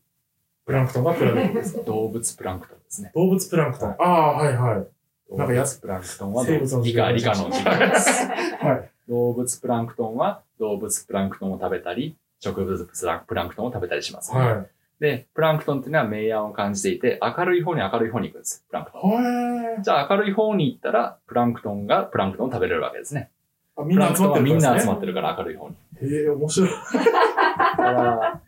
S2: プランクトンがクラゲですか？<laughs>
S3: 動物プランクトンですね。
S2: 動物プランクトン。ああ、はいはい。なんかや
S3: 動物プランクトンは
S2: 生物の
S3: 理科、理科のです。
S2: はい。
S3: 動物プランクトンは動物プランクトンを食べたり、植物プランプランクトンを食べたりします、
S2: はい。
S3: で、プランクトンっていうのは明暗を感じていて、明るい方に明るい方に行くんです。プランクトン。
S2: はい。
S3: じゃあ明るい方に行ったら、プランクトンがプランクトンを食べれるわけですね。
S2: あみんな集まってる
S3: みんな集ま
S2: っ
S3: ってるから明るい方に。
S2: へえ、面白い。
S3: だから、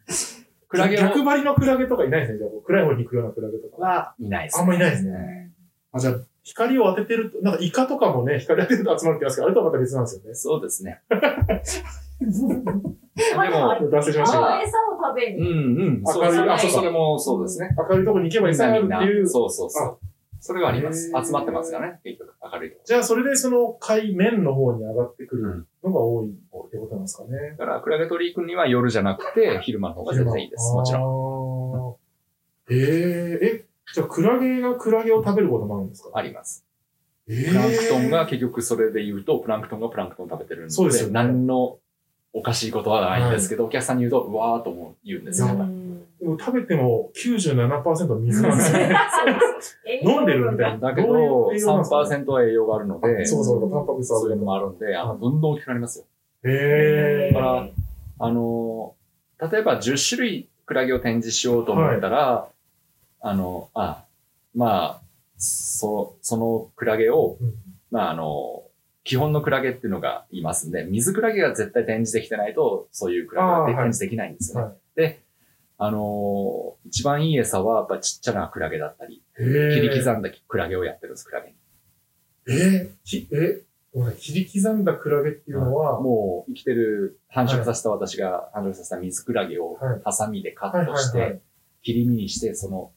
S3: クラゲ
S2: 逆
S3: を
S2: 張りのクラゲとかいないですね。じゃあ、暗い方に行くようなクラゲとか。
S3: はいないです、
S2: あんまいないですね。あ、じゃあ、光を当ててると、なんかイカとかもね、光当てると集まるって言いますけど、あれとはまた別なんですよね。
S3: そうですね。でも、
S2: 脱線しました
S4: あ餌を食べに
S3: う。んうん。
S2: 明るいあそう
S3: それもそうですね。
S2: 明るいとこに行けば
S3: みん
S2: 餌があるっていう。
S3: そうそうそう。それはあります。集まってますからね、結局。明るいとこ
S2: じゃあ、それでその海面の方に上がってくるのが多いってことなんですかね。
S3: だから、クラゲ取り行くには夜じゃなくて、昼間の方が全然いいです。もちろん。
S2: ろん。へえ、え、じゃあ、クラゲがクラゲを食べることもあるんですか
S3: あります。プランクトンが結局それで言うと、プランクトンがプランクトン食べてるんで、
S2: そうですよ
S3: 何のおかしいことはないんですけど、お客さんに言うと、うわーとも言うんですよ。
S2: でも食べても97%水なんですよね。<laughs> <laughs> 飲んでるみたいな。
S3: だけど、
S2: どういう栄養なんですか
S3: 3%は栄養があるので、
S2: そうそう、タンパク質ある
S3: そういうのもあるんで、あの、どんどん大きくなりますよ。
S2: へえ。
S3: だからあの、例えば10種類クラゲを展示しようと思ったら、あの、あ、まあ、そそのクラゲを、
S2: うん
S3: まああの、基本のクラゲっていうのがいますんで、水クラゲが絶対展示できてないと、そういうクラゲ
S2: は
S3: 展示できないんですよね。
S2: はい
S3: で、あのー一番いい餌はやっぱちっちゃなクラゲだったり、切り刻んだクラゲをやってるんです、クラゲに。
S2: えー、き、え、切り刻んだクラゲっていうのは、
S3: もう生きてる、繁殖させた私が繁殖させた水クラゲを
S2: はい
S3: ハサミでカ
S2: はい
S3: ットして、切り身にして、その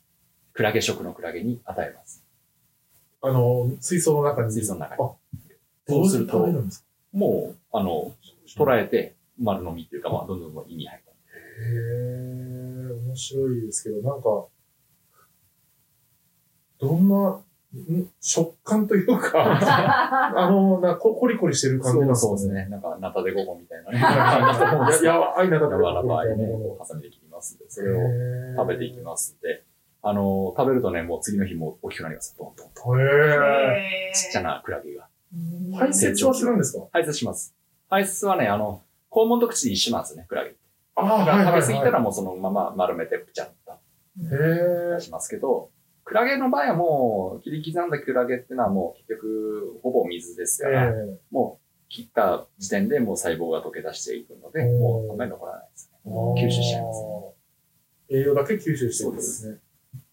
S3: クラゲ食のクラゲに与えます。
S2: あの、水槽の中に。
S3: 水槽の中に
S2: あ、
S3: そ
S2: うすると
S3: もう、あの、捉えて、丸飲みっていうか、まあ、どんどんどん胃に入る。
S2: へえ、面白いですけど、なんか、どんな、ん？食感というか、<laughs> あの、なこコリコリしてる感じなんですか
S3: そうです。ね。なんか、ナタデゴゴみたいな <laughs> ね。
S2: や、やわあいなだ
S3: 柔らかいね、こうハサミで切りますんで、それを食べていきますんで、あの、食べるとね、もう次の日も大きくなります。どんどんと。
S2: へえ。
S3: ちっちゃなクラゲが。
S2: 排泄はするんですか？
S3: 排泄します。排泄はね、あの、肛門と口で一緒なんですよね、クラゲ。
S2: ああ、
S3: 食べ過ぎた
S2: は
S3: らもうそのまま丸めてプチャッと。
S2: へえ。
S3: しますけど、クラゲの場合はもう、切り刻んだクラゲってのはもう結局、ほぼ水ですから、
S2: え
S3: もう切った時点でもう細胞が溶け出していくので、もうあんまり残らないですね。
S2: え
S3: 吸収しちゃいますね。
S2: 栄養だけ吸収してるんですね。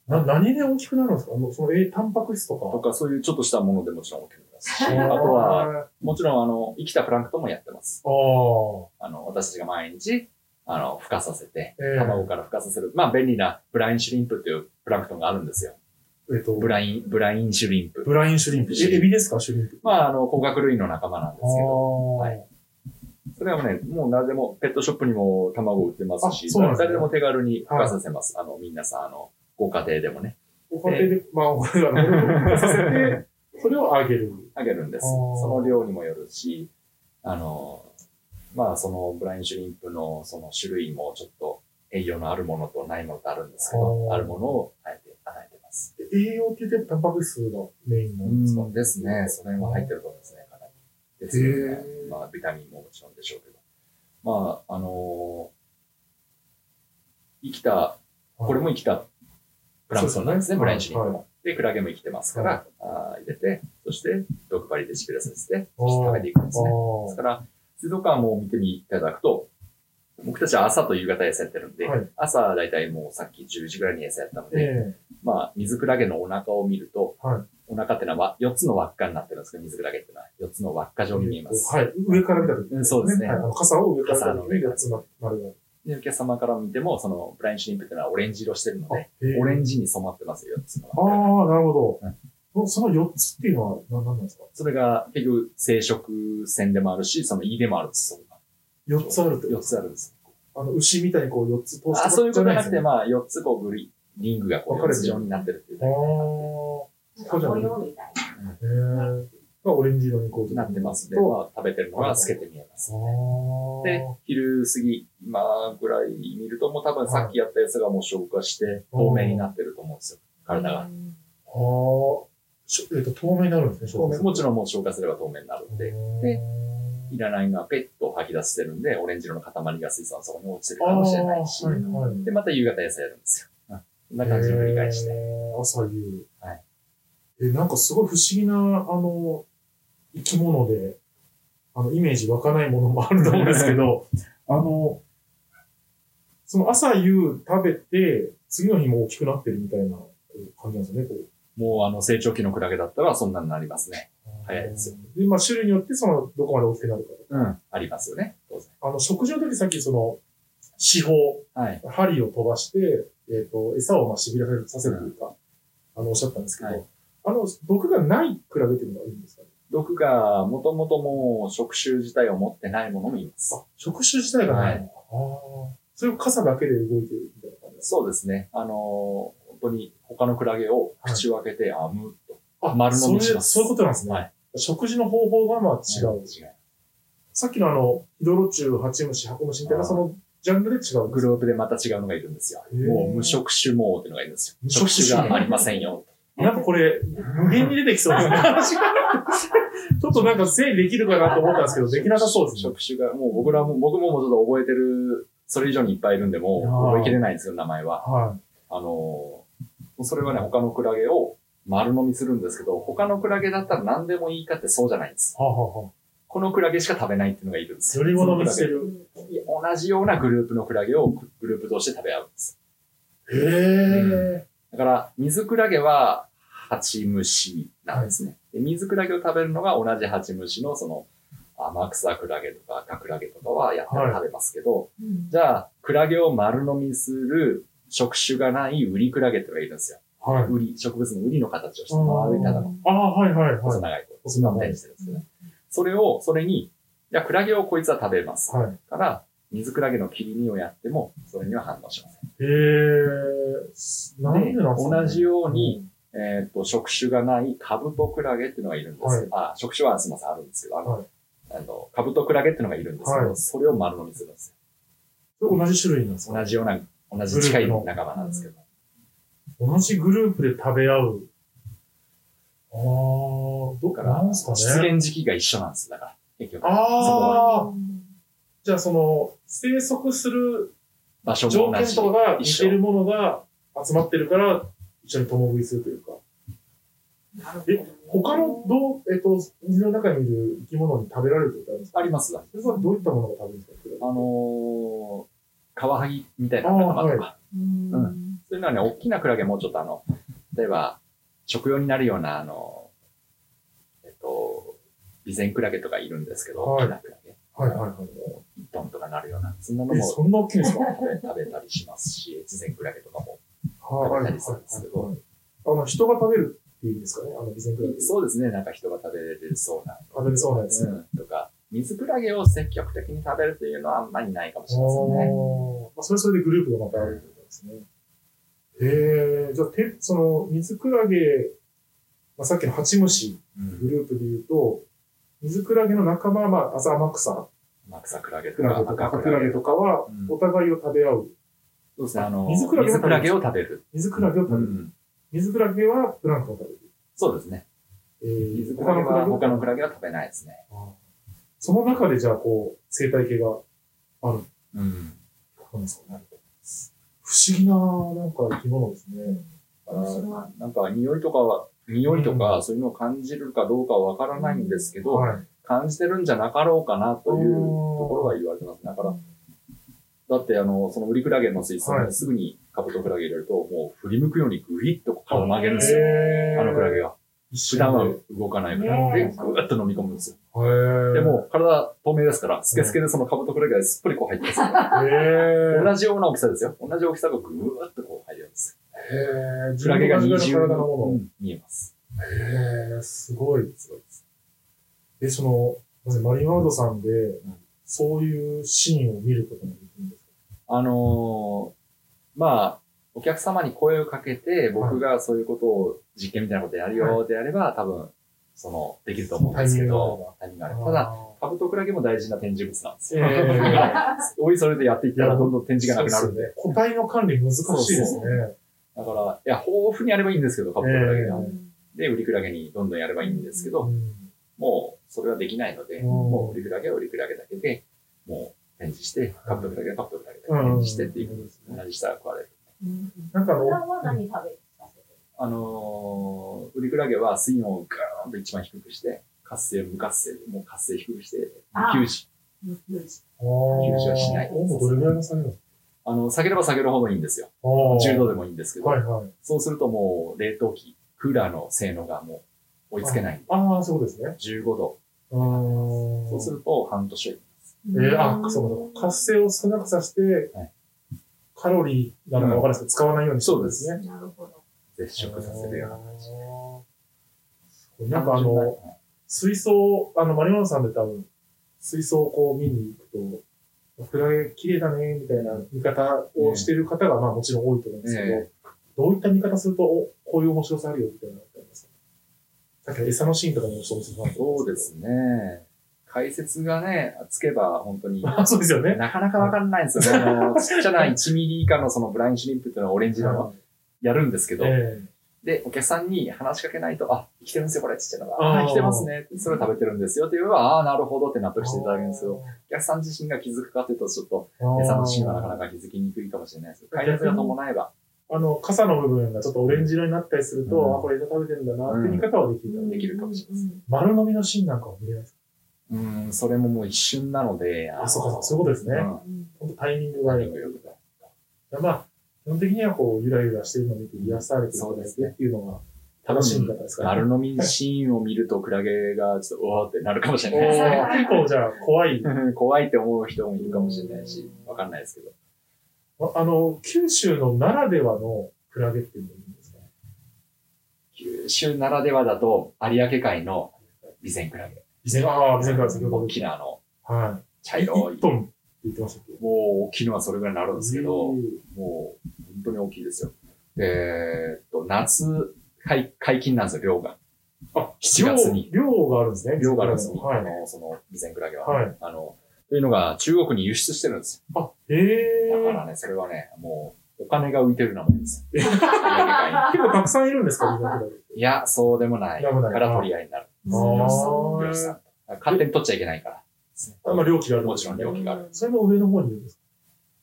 S2: な、何で大きくなるんですか？あのその、え、タンパク質とか。
S3: とか、そういうちょっとしたものでもちろん OK ですし、
S2: あ
S3: あとは、
S2: は、
S3: もちろんあの、生きたプランクトンもやってます。
S2: ああ。
S3: あの、私たちが毎日、あの、孵化させて、
S2: ええ
S3: 卵から孵化させる。まあ、便利なブラインシュリンプっていうプランクトンがあるんですよ。
S2: えっと、
S3: ブライン、ブラインシュリンプ。
S2: ブラインシュリンプ。え、エビですかシュリンプ？
S3: まあ、あの、甲殻類の仲間なんですけど、はいそれはね、もう誰でも、ペットショップにも卵売ってますし、
S2: すね
S3: 誰でも手軽に孵化させます。あの、皆さん、あの、ご家庭でもね、
S2: お家庭で、まあ、俺らの、させて、それをあげる。
S3: あげるんです。
S2: あー
S3: その量にもよるし、あの、まあ、そのブラインシュリンプのその種類もちょっと栄養のあるものとないものとあるんですけど、
S2: あー
S3: あるものをあえて与えてます。
S2: 栄養って言ってタンパク質がメインなんですか？
S3: うんですね。その辺は入ってると思うんですね、かなり。ですよねまあ、ビタミンももちろんでしょうけど。まあ、あの生きた、これも生きたプランクトンなんですね、ブラインシュリンプ
S2: は
S3: も。で、クラゲも生きてますから、あー入れて、そして、毒針でしびれさせて、食べていくんですね。
S2: あ
S3: ですから、水族館も見てみいただくと、僕たちは朝と夕方餌やってるんで、
S2: はい。
S3: 朝だいたいもうさっき10時ぐらいに餌やったので、
S2: え
S3: まあ、水クラゲのお腹を見ると、
S2: はい。
S3: お腹ってのは4つの輪っかになってるんですけど、水クラゲってのは4つの輪っか
S2: え
S3: 状に見えます。
S2: はい。上から見たとき、
S3: うんそうですね。
S2: はい。あの傘を上から見たときに
S3: 傘の上から。
S2: 4つの丸が。
S3: で、お客様から見ても、そのブラインシュリンプっていうのはオレンジ色してるので、オレンジに染まってますよ、4つの
S2: ああ、なるほ
S3: うん
S2: ど。その4つっていうのは何なんですか？
S3: それが結局生殖線でもあるし、その胃でもあるんです。それが
S2: ?4 つあるって
S3: 4つあるんです。
S2: あの、牛みたいにこう4つ通して
S3: あ、そういうことじゃなくて、
S2: あ
S3: まあ、4つこうグリ、リングがこう4
S2: 分かれてる
S3: つ状になってるっていう
S2: あ
S3: ね。
S2: ー。
S4: 模様みたいな。
S2: へえ。がオレンジ色にこう
S3: なってますね。
S2: と
S3: まあ、食べてるのが透けて見えます。
S2: あー
S3: で、昼過ぎ、今ぐらい見ると、もう多分さっきやったやつがもう消化して、透明になってると思うんですよ。体が。
S2: あーしょえっと、透明になるんですね、
S3: 透明もちろんもう消化すれば透明になるんで、でいらないのはペットを吐き出してるんで、オレンジ色の塊が水槽の底に落ちてるかもしれないし
S2: はいはい。
S3: で、また夕方餌やるんですよ。うんこんな感じの繰り返しで。
S2: へー朝夕。
S3: はい。
S2: え、なんかすごい不思議な、あの、生き物で、あの、イメージ湧かないものもあると思うんですけど、<laughs> あの、その朝夕食べて、次の日も大きくなってるみたいな感じなんですよね、こう。
S3: もうあの成長期のクラゲだったらそんなになりますね。早いですよ。
S2: で、まあ、種類によって、その、どこまで大きくなるかとか。
S3: うん。ありますよね。当然。
S2: あの、食事の時さっきその、四方、
S3: はい。
S2: 針を飛ばして、えっ、と、餌をまあしびれさせるというか、あの、おっしゃったんですけど、
S3: はい
S2: あの、毒がないクラゲっていうのがいるんですかね？
S3: 毒がもともともう触手自体を持ってないものもいます。
S2: あ、触手自体がないの、ああ。それを傘だけで動いてるみたいな感じ
S3: そうですね。あのー本当に他のクラゲを口を開けて編むと。
S2: か
S3: 丸飲みします
S2: それそういうことなんですね。
S3: はい
S2: 食事の方法がまあ違う。
S3: 違う。
S2: さっきのあの、ヒドロチュウ、ハチムシ、ハコムシみたいな、そのジャンルで違う
S3: グループでまた違うのがいるんですよ。もう無触手網っていうのがいるんですよ。
S2: 無触手
S3: 触手がありませんよ。
S2: なんかこれ、無限に出てきそうですね。話がちょっとなんか整理できるかなと思ったんですけど、できなさそうですね。
S3: 触手が、もう僕らも、僕ももうちょっと覚えてる、それ以上にいっぱいいるんで、もう覚えきれないんですよ、名前は。
S2: は
S3: あのーそれはね、他のクラゲを丸飲みするんですけど、他のクラゲだったら何でもいいかってそうじゃないんです。
S2: い。はあ、はあはあ、
S3: このクラゲしか食べないっていうのがいるんですよ。
S2: より好みしてる。
S3: クラゲ同じようなグループのクラゲをグループ同士で食べ合うんです。
S2: へえ。
S3: だから、水クラゲは、ハチムシなんですね。で水クラゲを食べるのが同じハチムシの、その、天草クラゲとか赤クラゲとかはやったら食べますけど、
S4: うん
S3: じゃあ、クラゲを丸飲みする触手がないウリクラゲってのがいるんですよ。
S2: はい。
S3: ウリ、植物のウリの形をした丸いただの
S2: ああ、はいはい
S3: 細
S2: はい。
S3: 長い子。
S2: 細長
S3: してるんですけどね。それを、それに、じゃあクラゲをこいつは食べます。
S2: はい。
S3: から、水クラゲの切り身をやっても、それには反応しません。
S2: へえ。なんでなんですか、ね、
S3: 同じように、えっ、と、触手がないカブトクラゲっていうのがいるんですよ。あ、触手はすみません、あるんですけど、あの、
S2: はい
S3: あのカブトクラゲっていうのがいるんですけど、
S2: はい
S3: それを丸飲みするんです
S2: それ同じ種類なんです
S3: よ。
S2: か？
S3: 同じような、同じ近い仲間なんですけど。
S2: 同じグループで食べ合う。ああ、どっ
S3: だか、
S2: なね。
S3: 出現時期が一緒なんです。だから、結局。
S2: ああ、じゃあその、生息する
S3: 場所
S2: 条
S3: も同じ。
S2: 件とかが似
S3: 一緒。
S2: てるものが集まってるから、一緒に共食いするというか。え、他の、どう、えっ、と、水の中にいる生き物に食べられることあるんですか？
S3: あります。あ
S2: それはどういったものが食べるんですか？
S3: のー、カワハギみたいな仲間とか、
S4: うん
S3: そういうのはね、大きなクラゲもうちょっとあの、例えば、食用になるような、あの、えっと、備前クラゲとかいるんですけど、
S2: はい
S3: 大きなクラゲ。
S2: はいはいはい。
S3: 1トンとかなるような、そんなの
S2: え、
S3: も
S2: そんな大きいんですか？
S3: 食べたりしますし、越前クラゲとかも。食べたりするんですけど
S2: はいあの、人が食べるっていうんですかね？あの、備前クラゲ。
S3: そうですね、なんか人が食べれるそうな。
S2: 食べれそうなやつ。
S3: うん、とか、水クラゲを積極的に食べるというのはあんまりないかもしれませんね。
S2: まあ、それはそれでグループがまたあるってことですね。へえ、じゃあ、て、その、水クラゲ、まあ、さっきのハチムシ
S3: うん。
S2: グループで言うと、水クラゲの仲間は、まあ、アザマクサ
S3: マクサクラゲとか
S2: とかハクラゲとかは
S3: う、ん
S2: お互いを食べ合う。
S3: そうですね、あの、
S2: 水クラゲ
S3: を食べる。
S2: 水クラゲを食べる。
S3: うん。
S2: 水クラゲはプランクトンを食べる。
S3: そうですね。
S2: えー
S3: 水クラゲは他のクラゲ？は食べないですね。
S2: その中でじゃあ、こう、生態系がある
S3: うん。
S2: んですかね。不思議な、なんか生き物ですね。
S3: あーなんか匂いとかは、匂いとかそういうのを感じるかどうかはわからないんですけど、
S2: はい。
S3: 感じてるんじゃなかろうかなというところは言われてます。だから、だってあの、そのウリクラゲの水槽
S2: はい
S3: にすぐにカブトクラゲ入れると、もう振り向くようにグイッと顔を曲げるんですよ。あのクラゲが。
S2: 一
S3: 普段は動かないクラゲで、
S4: ね
S3: ぐーっと飲み込むんですよ。でも、体透明ですから、スケスケでそのカブトクラゲがすっぽりこう入ってます。同じような大きさですよ。同じ大きさがぐーっと。
S2: へー
S3: クラゲが二
S2: 自
S3: 重
S2: 分の
S3: 見えます。
S2: へえ、すごい。すごいです。で、その、マリンワールドさんで、そういうシーンを見ることができるんですか？
S3: あのーまあ、お客様に声をかけて、僕がそういうことを実験みたいなことやるよであれば、多分、その、できると思うんですけど、タイミングがある。ただ、、カブトクラゲも大事な展示物なんですよ。
S2: え <laughs>
S3: おいそれでやっていったらどんどん展示がなくなるんで。
S2: ね。個体の管理難しいですね。
S3: だから、いや、豊富にやればいいんですけど、カブトクラゲが。
S2: え
S3: で、ウリクラゲにどんどんやればいいんですけど、
S2: うん。
S3: もう、それはできないので、
S2: うん。
S3: もう、ウリクラゲはウリクラゲだけで、もう、展示して、カブトクラゲはカブトクラゲだけ展示してっていうことです。同じしたら食われる。
S2: なんかあの、
S3: あのー、ウリクラゲは水温をガーンと一番低くして、活性、無活性で、もう活性低くして、
S4: あ
S3: 無給仕。
S4: る
S2: 吸
S3: 収はしない。
S2: 温度どれぐらいの下げる
S3: あの、下げれば下げるほどいいんですよ。
S2: の
S3: 10度でもいいんですけど、
S2: はいはい。
S3: そうするともう冷凍機、クーラーの性能がもう追いつけない。
S2: ああ、そういうことですね。
S3: 15度。そうすると半年はいきます。
S2: えー、あ、そうか。活性を少なくさせて、
S3: はい
S2: カロリーなのかわからないですけど、使わないようにしてるんですね。
S4: なるほど。
S3: 絶食させるような感じ。
S2: なんかあの、水槽、あの、マリモンさんで多分、水槽をこう見に行くと、クラゲ綺麗だね、みたいな見方をしてる方が、まあもちろん多いと思うんですけど、
S3: え
S2: どういった見方すると、おこういう面白さあるよ、みたいなのってありますか？さっきの餌のシーンとかにもそうです
S3: そうですね。解説がね、つけば本当に、
S2: あ、<laughs> そうですよね。
S3: なかなかわかんないんですよね。あの、ちっちゃな1ミリ以下のそのブラインシュリンプっていうのはオレンジ色の <laughs> やるんですけど、
S2: え
S3: で、お客さんに話しかけないと、あ、生きてるんですよ、これ、ちっちゃいのが。
S2: あー。
S3: あ、生きてますね。それを食べてるんですよって言えば、ああー、なるほどって納得していただけるんですけど、お客さん自身が気づくかというと、ちょっと、
S2: え
S3: 餌のシーンはなかなか気づきにくいかもしれないです。けど、解説が伴えば、
S2: あの、傘の部分がちょっとオレンジ色になったりすると、
S3: うん。
S2: あ、これ餌食べてるんだなって見方はできる。
S3: できるかもしれません。
S2: 丸飲みのシーンなんかは見れないです。
S3: うーん、それももう一瞬なので、
S2: かあ、そうか、そういうことですね。
S3: うん。
S2: 本当タイミングが
S3: よく
S2: まあ、基本的にはこう、ゆらゆらしてるのを見て癒されていただいてっていうのが正しい見方ですから、
S3: 丸飲みシーンを見るとクラゲがちょっと、おーってなるかもしれ
S2: お
S3: ないです
S2: 結構じゃあ怖い。<laughs>
S3: 怖いって思う人もいるかもしれないし、わかんないですけど。
S2: あの、九州のならではのクラゲっていうのがいいんですか？
S3: 九州ならではだと、有明海の備前クラゲ。
S2: 備前、ああ、備前から先ほど
S3: 大きなあの、
S2: た。はい。
S3: 茶色い
S2: 1。トンって言ってましたっけ？
S3: もう大きいのはそれぐらいになるんですけど、
S2: うん
S3: もう本当に大きいですよ。えーっと、夏、解解禁なんですよ、量が。
S2: あ、
S3: 7月に
S2: 量量があるんですね。
S3: 量があるんですよ、
S2: はい。
S3: あの、その、備前クラゲは。
S2: はい。
S3: あの、というのが中国に輸出してるんです
S2: あ、へ
S3: よ。だ
S2: え。
S3: からね、それはね、もお金が浮いてるようなもんですよ。<laughs>
S2: 結構たくさんいるんですか。<laughs>
S3: いや、そうでもない。
S2: でもない
S3: から取り合いになる。
S2: あー
S3: 漁師さん。勝手に取っちゃいけないから。
S2: あまあ、料金がある
S3: もちろん料金がある。
S2: それも上の方にいるんですか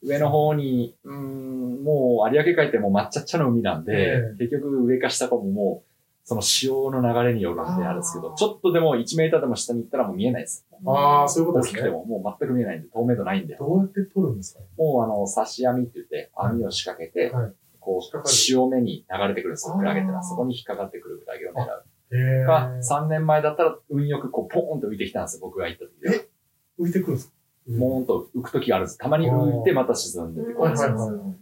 S3: 上の方に、うーん、もう有明海ってもう抹茶っちゃの海なんで、
S2: え
S3: 結局上か下かももう、その潮の流れによるんであるんですけど、ちょっとでも1メーターでも下に行ったらもう見えないです。
S2: ああ、そういうこと
S3: 大
S2: ですね。
S3: きくてももう全く見えないんで、透明度ないんで。
S2: どうやって取るんですか？ね
S3: もうあの、刺し網って言って網を仕掛けて、
S2: はい
S3: こう、潮目に流れてくるんですよ、クラゲってのは。そこに引っかかってくるクラゲを狙う。
S2: へえ。
S3: が、3年前だったら運よくこう、ポーンと浮いてきたんですよ、僕が行った時。
S2: 浮いてくるんですか？
S3: ポーンと浮く時があるんです。たまに浮いてまた沈んでて、こう
S2: はいはいはい。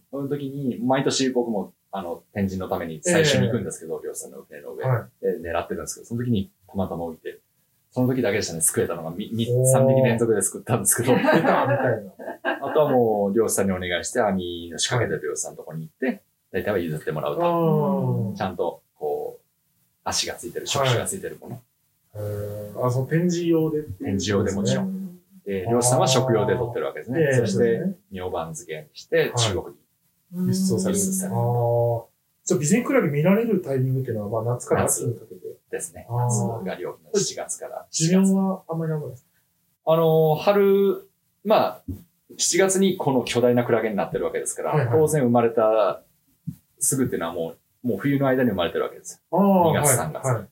S3: その時に、毎年僕も、あの、展示のために最初に行くんですけど、漁師さんの船の上
S2: は
S3: で狙ってるんですけど、その時にたまたま浮いて、その時だけでしたね、救えたのが、みみ
S2: おー
S3: 3匹連続で救ったんですけど、<laughs>
S2: みたいな。
S3: あとはもう漁師さんにお願いして、網の仕掛けてる漁師さんのとこに行って、大体は譲ってもらうと。
S2: あ
S3: ちゃんと、こう、足がついてる、触手がついてるもの。
S2: あ。その展示用で
S3: 展示用でもちろん
S2: ん。
S3: で、漁師さんは食用で取ってるわけですね。
S2: ええ
S3: そして、
S2: そうですね
S3: 明晩漬けにして、中国に。
S2: 輸出をされる。
S3: 輸。
S2: じゃあ、備前クラゲ見られるタイミングっていうのは、まあ、夏から秋にかけて。
S3: ですね。夏が料金の7月から
S2: 寿
S3: 7月。
S2: 命はあんまりなんないです
S3: あのー、春、まあ、7月にこの巨大なクラゲになってるわけですから、
S2: はいはい
S3: 当然生まれたすぐっていうのはもう、もう冬の間に生まれてるわけですよ。
S2: かああ。
S3: 2月
S2: はい
S3: 3月
S2: はい。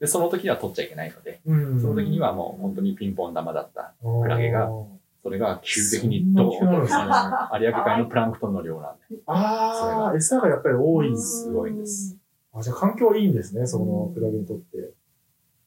S3: で、その時には取っちゃいけないので、
S2: うん。
S3: その時にはもう本当にピンポン玉だった。
S2: ク
S3: クラゲがそれが急激にドーンと
S2: そんな大きくなるんですね。
S3: 有明海のプランクトンの量なんで、
S2: ああ、餌がやっぱり多いす。
S3: すごいんです。
S2: あ、じゃあ環境はいいんですね、そのクラゲにとって。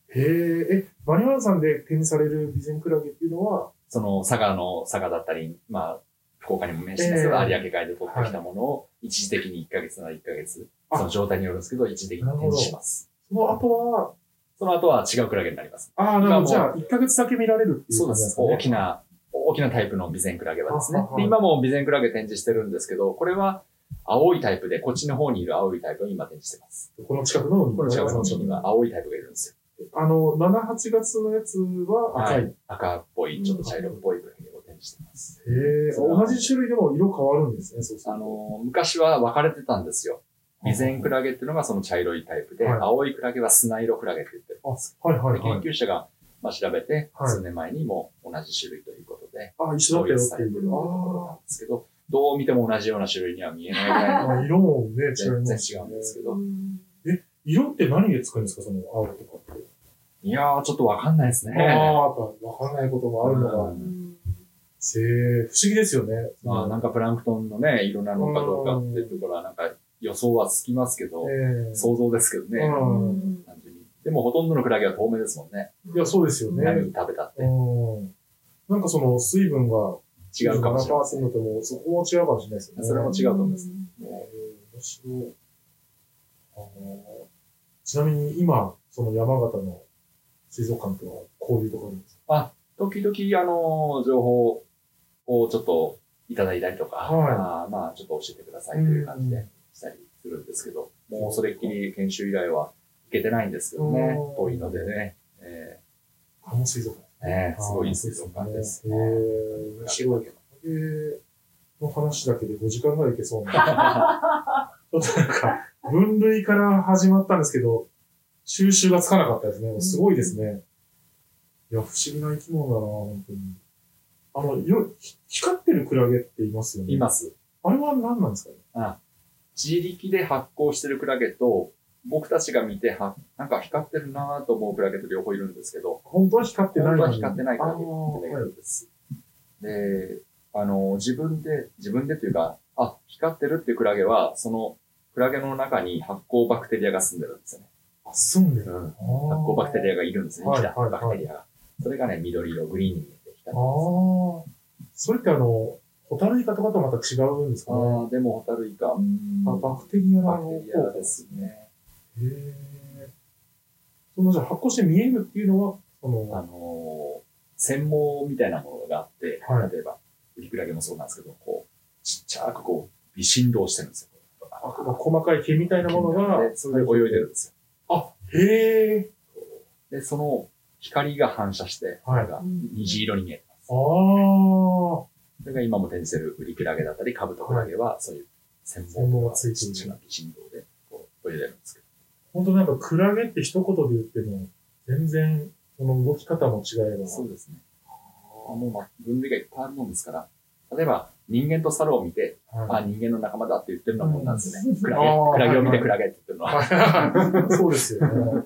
S2: へえ、え、マリワナさんで展示される備前クラゲっていうのは、
S3: その佐賀の佐賀だったり、まあ、福岡にも面してますけど、
S2: ええ
S3: 有明海で取ってきたものを一時的に1ヶ月なら1ヶ月、
S2: あ
S3: その状態によるんですけど、一時的に展示します。
S2: その後は、
S3: その後は違うクラゲになります。
S2: ああ、なるほど。じゃあ、1ヶ月だけ見られるっていう
S3: そうです。大きな、大きなタイプの備前クラゲはですね
S2: あは。は
S3: で今も備前クラゲ展示してるんですけど、これは青いタイプで、こっちの方にいる青いタイプを今展示してます。
S2: この近くの海
S3: この近くの海には青いタイプがいるんですよ。
S2: あの、7、8月のやつは赤い。
S3: はい赤っぽい、ちょっと茶色っぽいクラゲを展示してます。
S2: へえ、同じ種類でも色変わるんですね、そう
S3: あの、昔は分かれてたんですよ。備前クラゲっていうのがその茶色いタイプで、
S2: はい
S3: 青いクラゲは砂色クラゲって言ってるんです。
S2: はいはいはい。
S3: 究者が、まあ、調べて、
S2: はい
S3: 数年前にも同じ種類ということで、
S2: あ、一緒だったよって
S3: い
S2: う。
S3: ところなん
S2: あ
S3: ですけど、どう見ても同じような種類には見えないぐらいの
S2: あ、色もね、
S3: 全然違うんですけど。
S2: 色って何でつくんですか、その青とかって？
S3: いやー、ちょっとわかんないですね。
S2: ああ、わかんないこともあるのが、
S3: うん
S2: せー不思議ですよね。
S3: まあ、なんかプランクトンのね、色なのかどうかっていうところは、なんか予想はつきますけど、
S2: ええ
S3: 想像ですけどね、
S2: うん。
S3: でもほとんどのクラゲは透明ですもんね。
S2: いや、そうですよね。
S3: 何食べたって。
S2: うん。なんかその水分が
S3: 違うかもしれません。
S2: 7%とも、そこも違うかもしれないですよね。
S3: それも違うと思います。
S2: えー面白い。あのちなみに今、その山形の水族館とは交流とかあるんですか？
S3: 時々、あの、情報をちょっといただいたりとか、
S2: はい
S3: あーまあ、ちょっと教えてくださいという感じでしたりするんですけど、もうそれっきり研修依頼は受けてないんですけどね
S2: うん、
S3: 遠いのでね、え
S2: あの水族館。
S3: ーねすごい水族館です。
S2: へー面白い。クラゲの話だけで5時間ぐらいいけそうな。ちょっとなんか、分類から始まったんですけど、収集がつかなかったですね。すごいですね。いや、不思議な生き物だな、本当に。あの、よ、ひ光ってるクラゲっていますよね。
S3: います。
S2: あれは何なんですかね？
S3: 自力で発光してるクラゲと、僕たちが見ては、なんか光ってるなと思うクラゲと両方いるんですけど、
S2: 本当は光ってない
S3: 本当は光ってないクラゲっているんです。で、あの、自分で、自分でというか、あ、光ってるっていうクラゲは、そのクラゲの中に発光バクテリアが住んでるんですよね。
S2: あ、住んでる。
S3: うん、
S2: 発
S3: 発光バクテリアがいるんですね。
S2: はい
S3: 生きバクテリアが。それがね、緑色、グリーンに見えてきた
S2: ああ。それってあの、ホタルイカとかとまた違うんですかね。
S3: ああ、でもホタルイカ。うん
S2: あバクテリアの
S3: バクテリアですね。
S2: へえ。そのじゃあ発光して見えるっていうのは、そ
S3: あ
S2: の、
S3: のー、繊毛みたいなものがあって、
S2: はい
S3: 例えば、ウリクラゲもそうなんですけど、こう、ちっちゃくこう、微振動してるんですよ。
S2: あ細かい毛みたいなものが、
S3: でそれで泳いでるんです
S2: あ、へえ。
S3: よ。で、その光が反射して、
S2: はい
S3: 虹色に見えてます。
S2: ああ。
S3: それが今も展示してるウリクラゲだったり、カブトクラゲは、そういう専
S2: 専門
S3: 門
S2: がついてる
S3: 振動で、こう、泳いでるんですけど。
S2: 本当なんかクラゲって一言で言っても、全然、その動き方も違えば。
S3: そうですね。もう、まあ、分類がいっぱいあるもんですから、例えば、人間と猿を見て、
S2: はい
S3: あ、人間の仲間だって言ってるようなもんなんですよね。クラゲ、クラゲを見
S2: はい
S3: てクラゲって言ってるのは。
S2: そうですよね。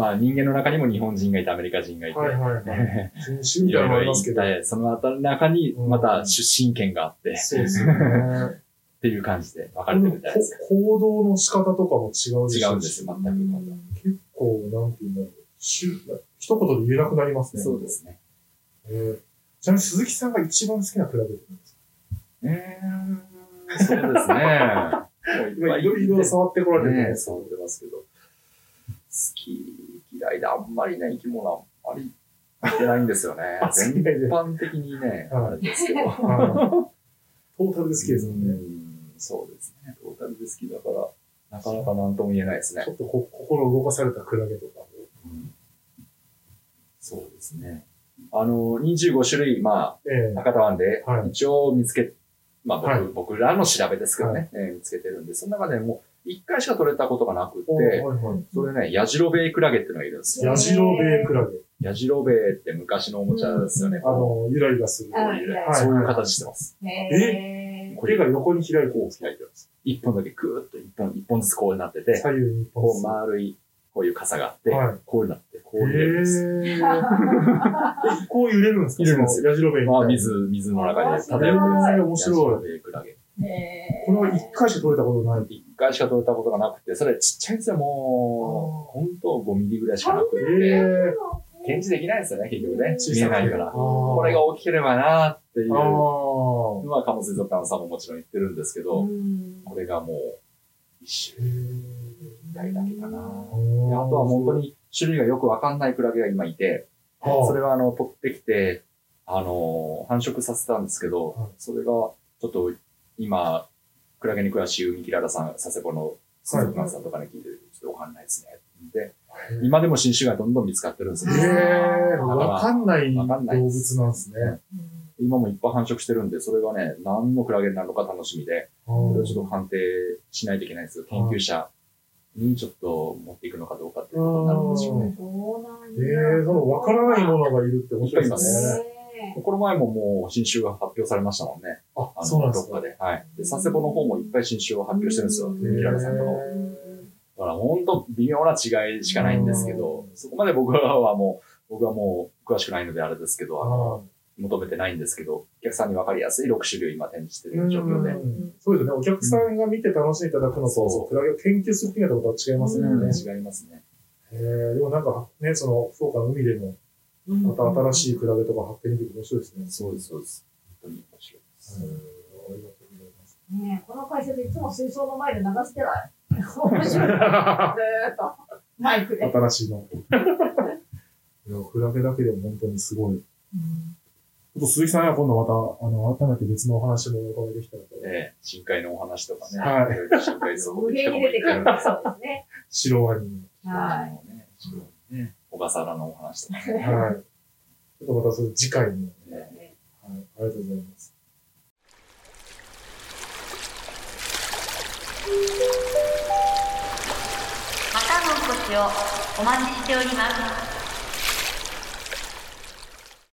S3: まあ、人間の中にも日本人がいて、アメリカ人がいて、
S2: はいはいはい。人種みたいなのもありますけど。
S3: いて、その中にまた出身県があって、
S2: そうですよね。
S3: っていう感じで分かれてるみたいです。
S2: こ行動の仕方とかも違うでしょうし
S3: 違うんですよ、全く。
S2: 結構、なんて言うんだろう。一言で言えなくなりますね。
S3: そうですね。
S2: えーちなみに鈴木さんが一番好きなクラブって何ですか？
S3: えー、そうですね。<laughs>
S2: 今いろいろ触ってこられて
S3: ね、
S2: ます
S3: そう出ますけど、好き嫌いであんまりね、生き物はあんまり見てないんですよね <laughs> 全般的にね、
S2: はい
S3: あれですけど。
S2: はいトータルで好きですもんね。
S3: うんそうですね。トータルで好きだから、なかなか何とも言えないですね
S2: ちょ。っとこ心動かされたクラゲとか。
S3: うんそうですね。あの、25種類、ま
S2: ええ
S3: あ、博多湾で
S2: はい
S3: 一応見つけ、まあ僕、
S2: はい
S3: 僕らの調べですけどね、えー見つけてるんで、その中でもう1回しか取れたことがなく
S2: おはい
S3: て、
S2: はい。
S3: それね、ヤジロベイクラゲっていうのがいるんですよ。
S2: ヤジロベイクラゲ。
S3: ヤジロベイって昔のおもちゃですよね。
S2: あの、ゆらゆらする。
S3: そういう形してます。
S4: へ
S2: 手が横に開いてる
S3: こう開いてます。一本だけクーッと一本、一本ずつこうなってて、
S2: 左右に一
S3: こう
S2: 本ずつ。
S3: 丸い、こういう傘があって、
S2: はい
S3: こうなって、こう入れるんです。<laughs>
S2: こう揺れるんですか？
S3: 揺れるんです
S2: よ。ヤジロベイ
S3: まあ、水、水の中で漂ってます。
S2: へー面白い
S3: ヤジロベイクラゲ。
S4: え
S2: これは一回しか取れたことない。
S3: 一回しか取れたことがなくて、それちっちゃいんですよ、もう、ほんと5ミリぐらいしかなく
S2: え
S3: て、
S2: ー、
S3: 展示できないですよね、結局ね。見えないから。
S2: こ
S3: これが大きければなっていう。
S2: あ
S3: の
S2: ー
S3: は、鴨水族館さんももちろん言ってるんですけど、これがもう、一種
S2: へ
S3: 類だけかな。あとは本当に種類がよくわかんないクラゲが今いて、
S2: はあ
S3: それはあの、取ってきて、あの、繁殖させたんですけど、
S2: はい。
S3: それが、ちょっと今、クラゲに詳しい海キララさん、佐世保の水族館さんとかに聞いて、ちょっとわかんないですね。で、今でも新種がどんどん見つかってるんですよ。
S2: えー、わかんない動
S3: わかんないで
S2: 物
S3: す
S2: なんですね。
S3: 今もいっぱい繁殖してるんで、それがね、何のクラゲになるのか楽しみで、それをちょっと判定しないといけないんですよ。研究者にちょっと持っていくのかどうかっていうことになるんでしょうね。
S4: そうなん
S2: えー、そのわからないものがいるって面白いですね。
S3: この前ももう新種が発表されましたもんね。
S2: あ、
S3: あの、
S2: そうなんですか。
S3: どっかで。はい。で、佐世保の方もいっぱい新種を発表してるんですよ。
S4: うん
S3: 海キララさんとかも。だから本当微妙な違いしかないんですけど、そこまで僕らはもう、僕はもう詳しくないのであれですけど、あの、求めてないんですけど、お客さんに分かりやすい6種類今展示して
S2: う
S3: る状況で。
S2: んそうですね。お客さんが見て楽しんでいただくのと、
S3: そう
S2: クラゲを研究するっていうのとは違いますね。
S3: 違いますね。
S2: えー、でもなんかね、その、福岡の海でも、また新しいクラゲとか発見できて面白いですね。
S3: そうです、そうです。本当に面白いです。
S2: うんありがとうございます。
S4: ねえこの会社でいつも水槽の前で流してない？<laughs> 面白い。ずーっと。マイクで。
S2: 新しいの。いや、クラゲだけでも本当にすごい。ちょっと鈴木さんは今度また、あの、改めて別のお話もお伺いできたらと。
S3: ええ、深海のお話とかね。
S2: はい
S3: 深海そこ
S4: 無
S3: で来ても
S4: 限に出てくる。そうですね。
S2: 白ワニ。
S4: は
S3: ね。ね小笠原のお話とかね。
S2: はい。ちょっとまたそれ次回に、
S4: い。
S2: はい、ありがとうございます。
S1: またのお越しをお待ちしております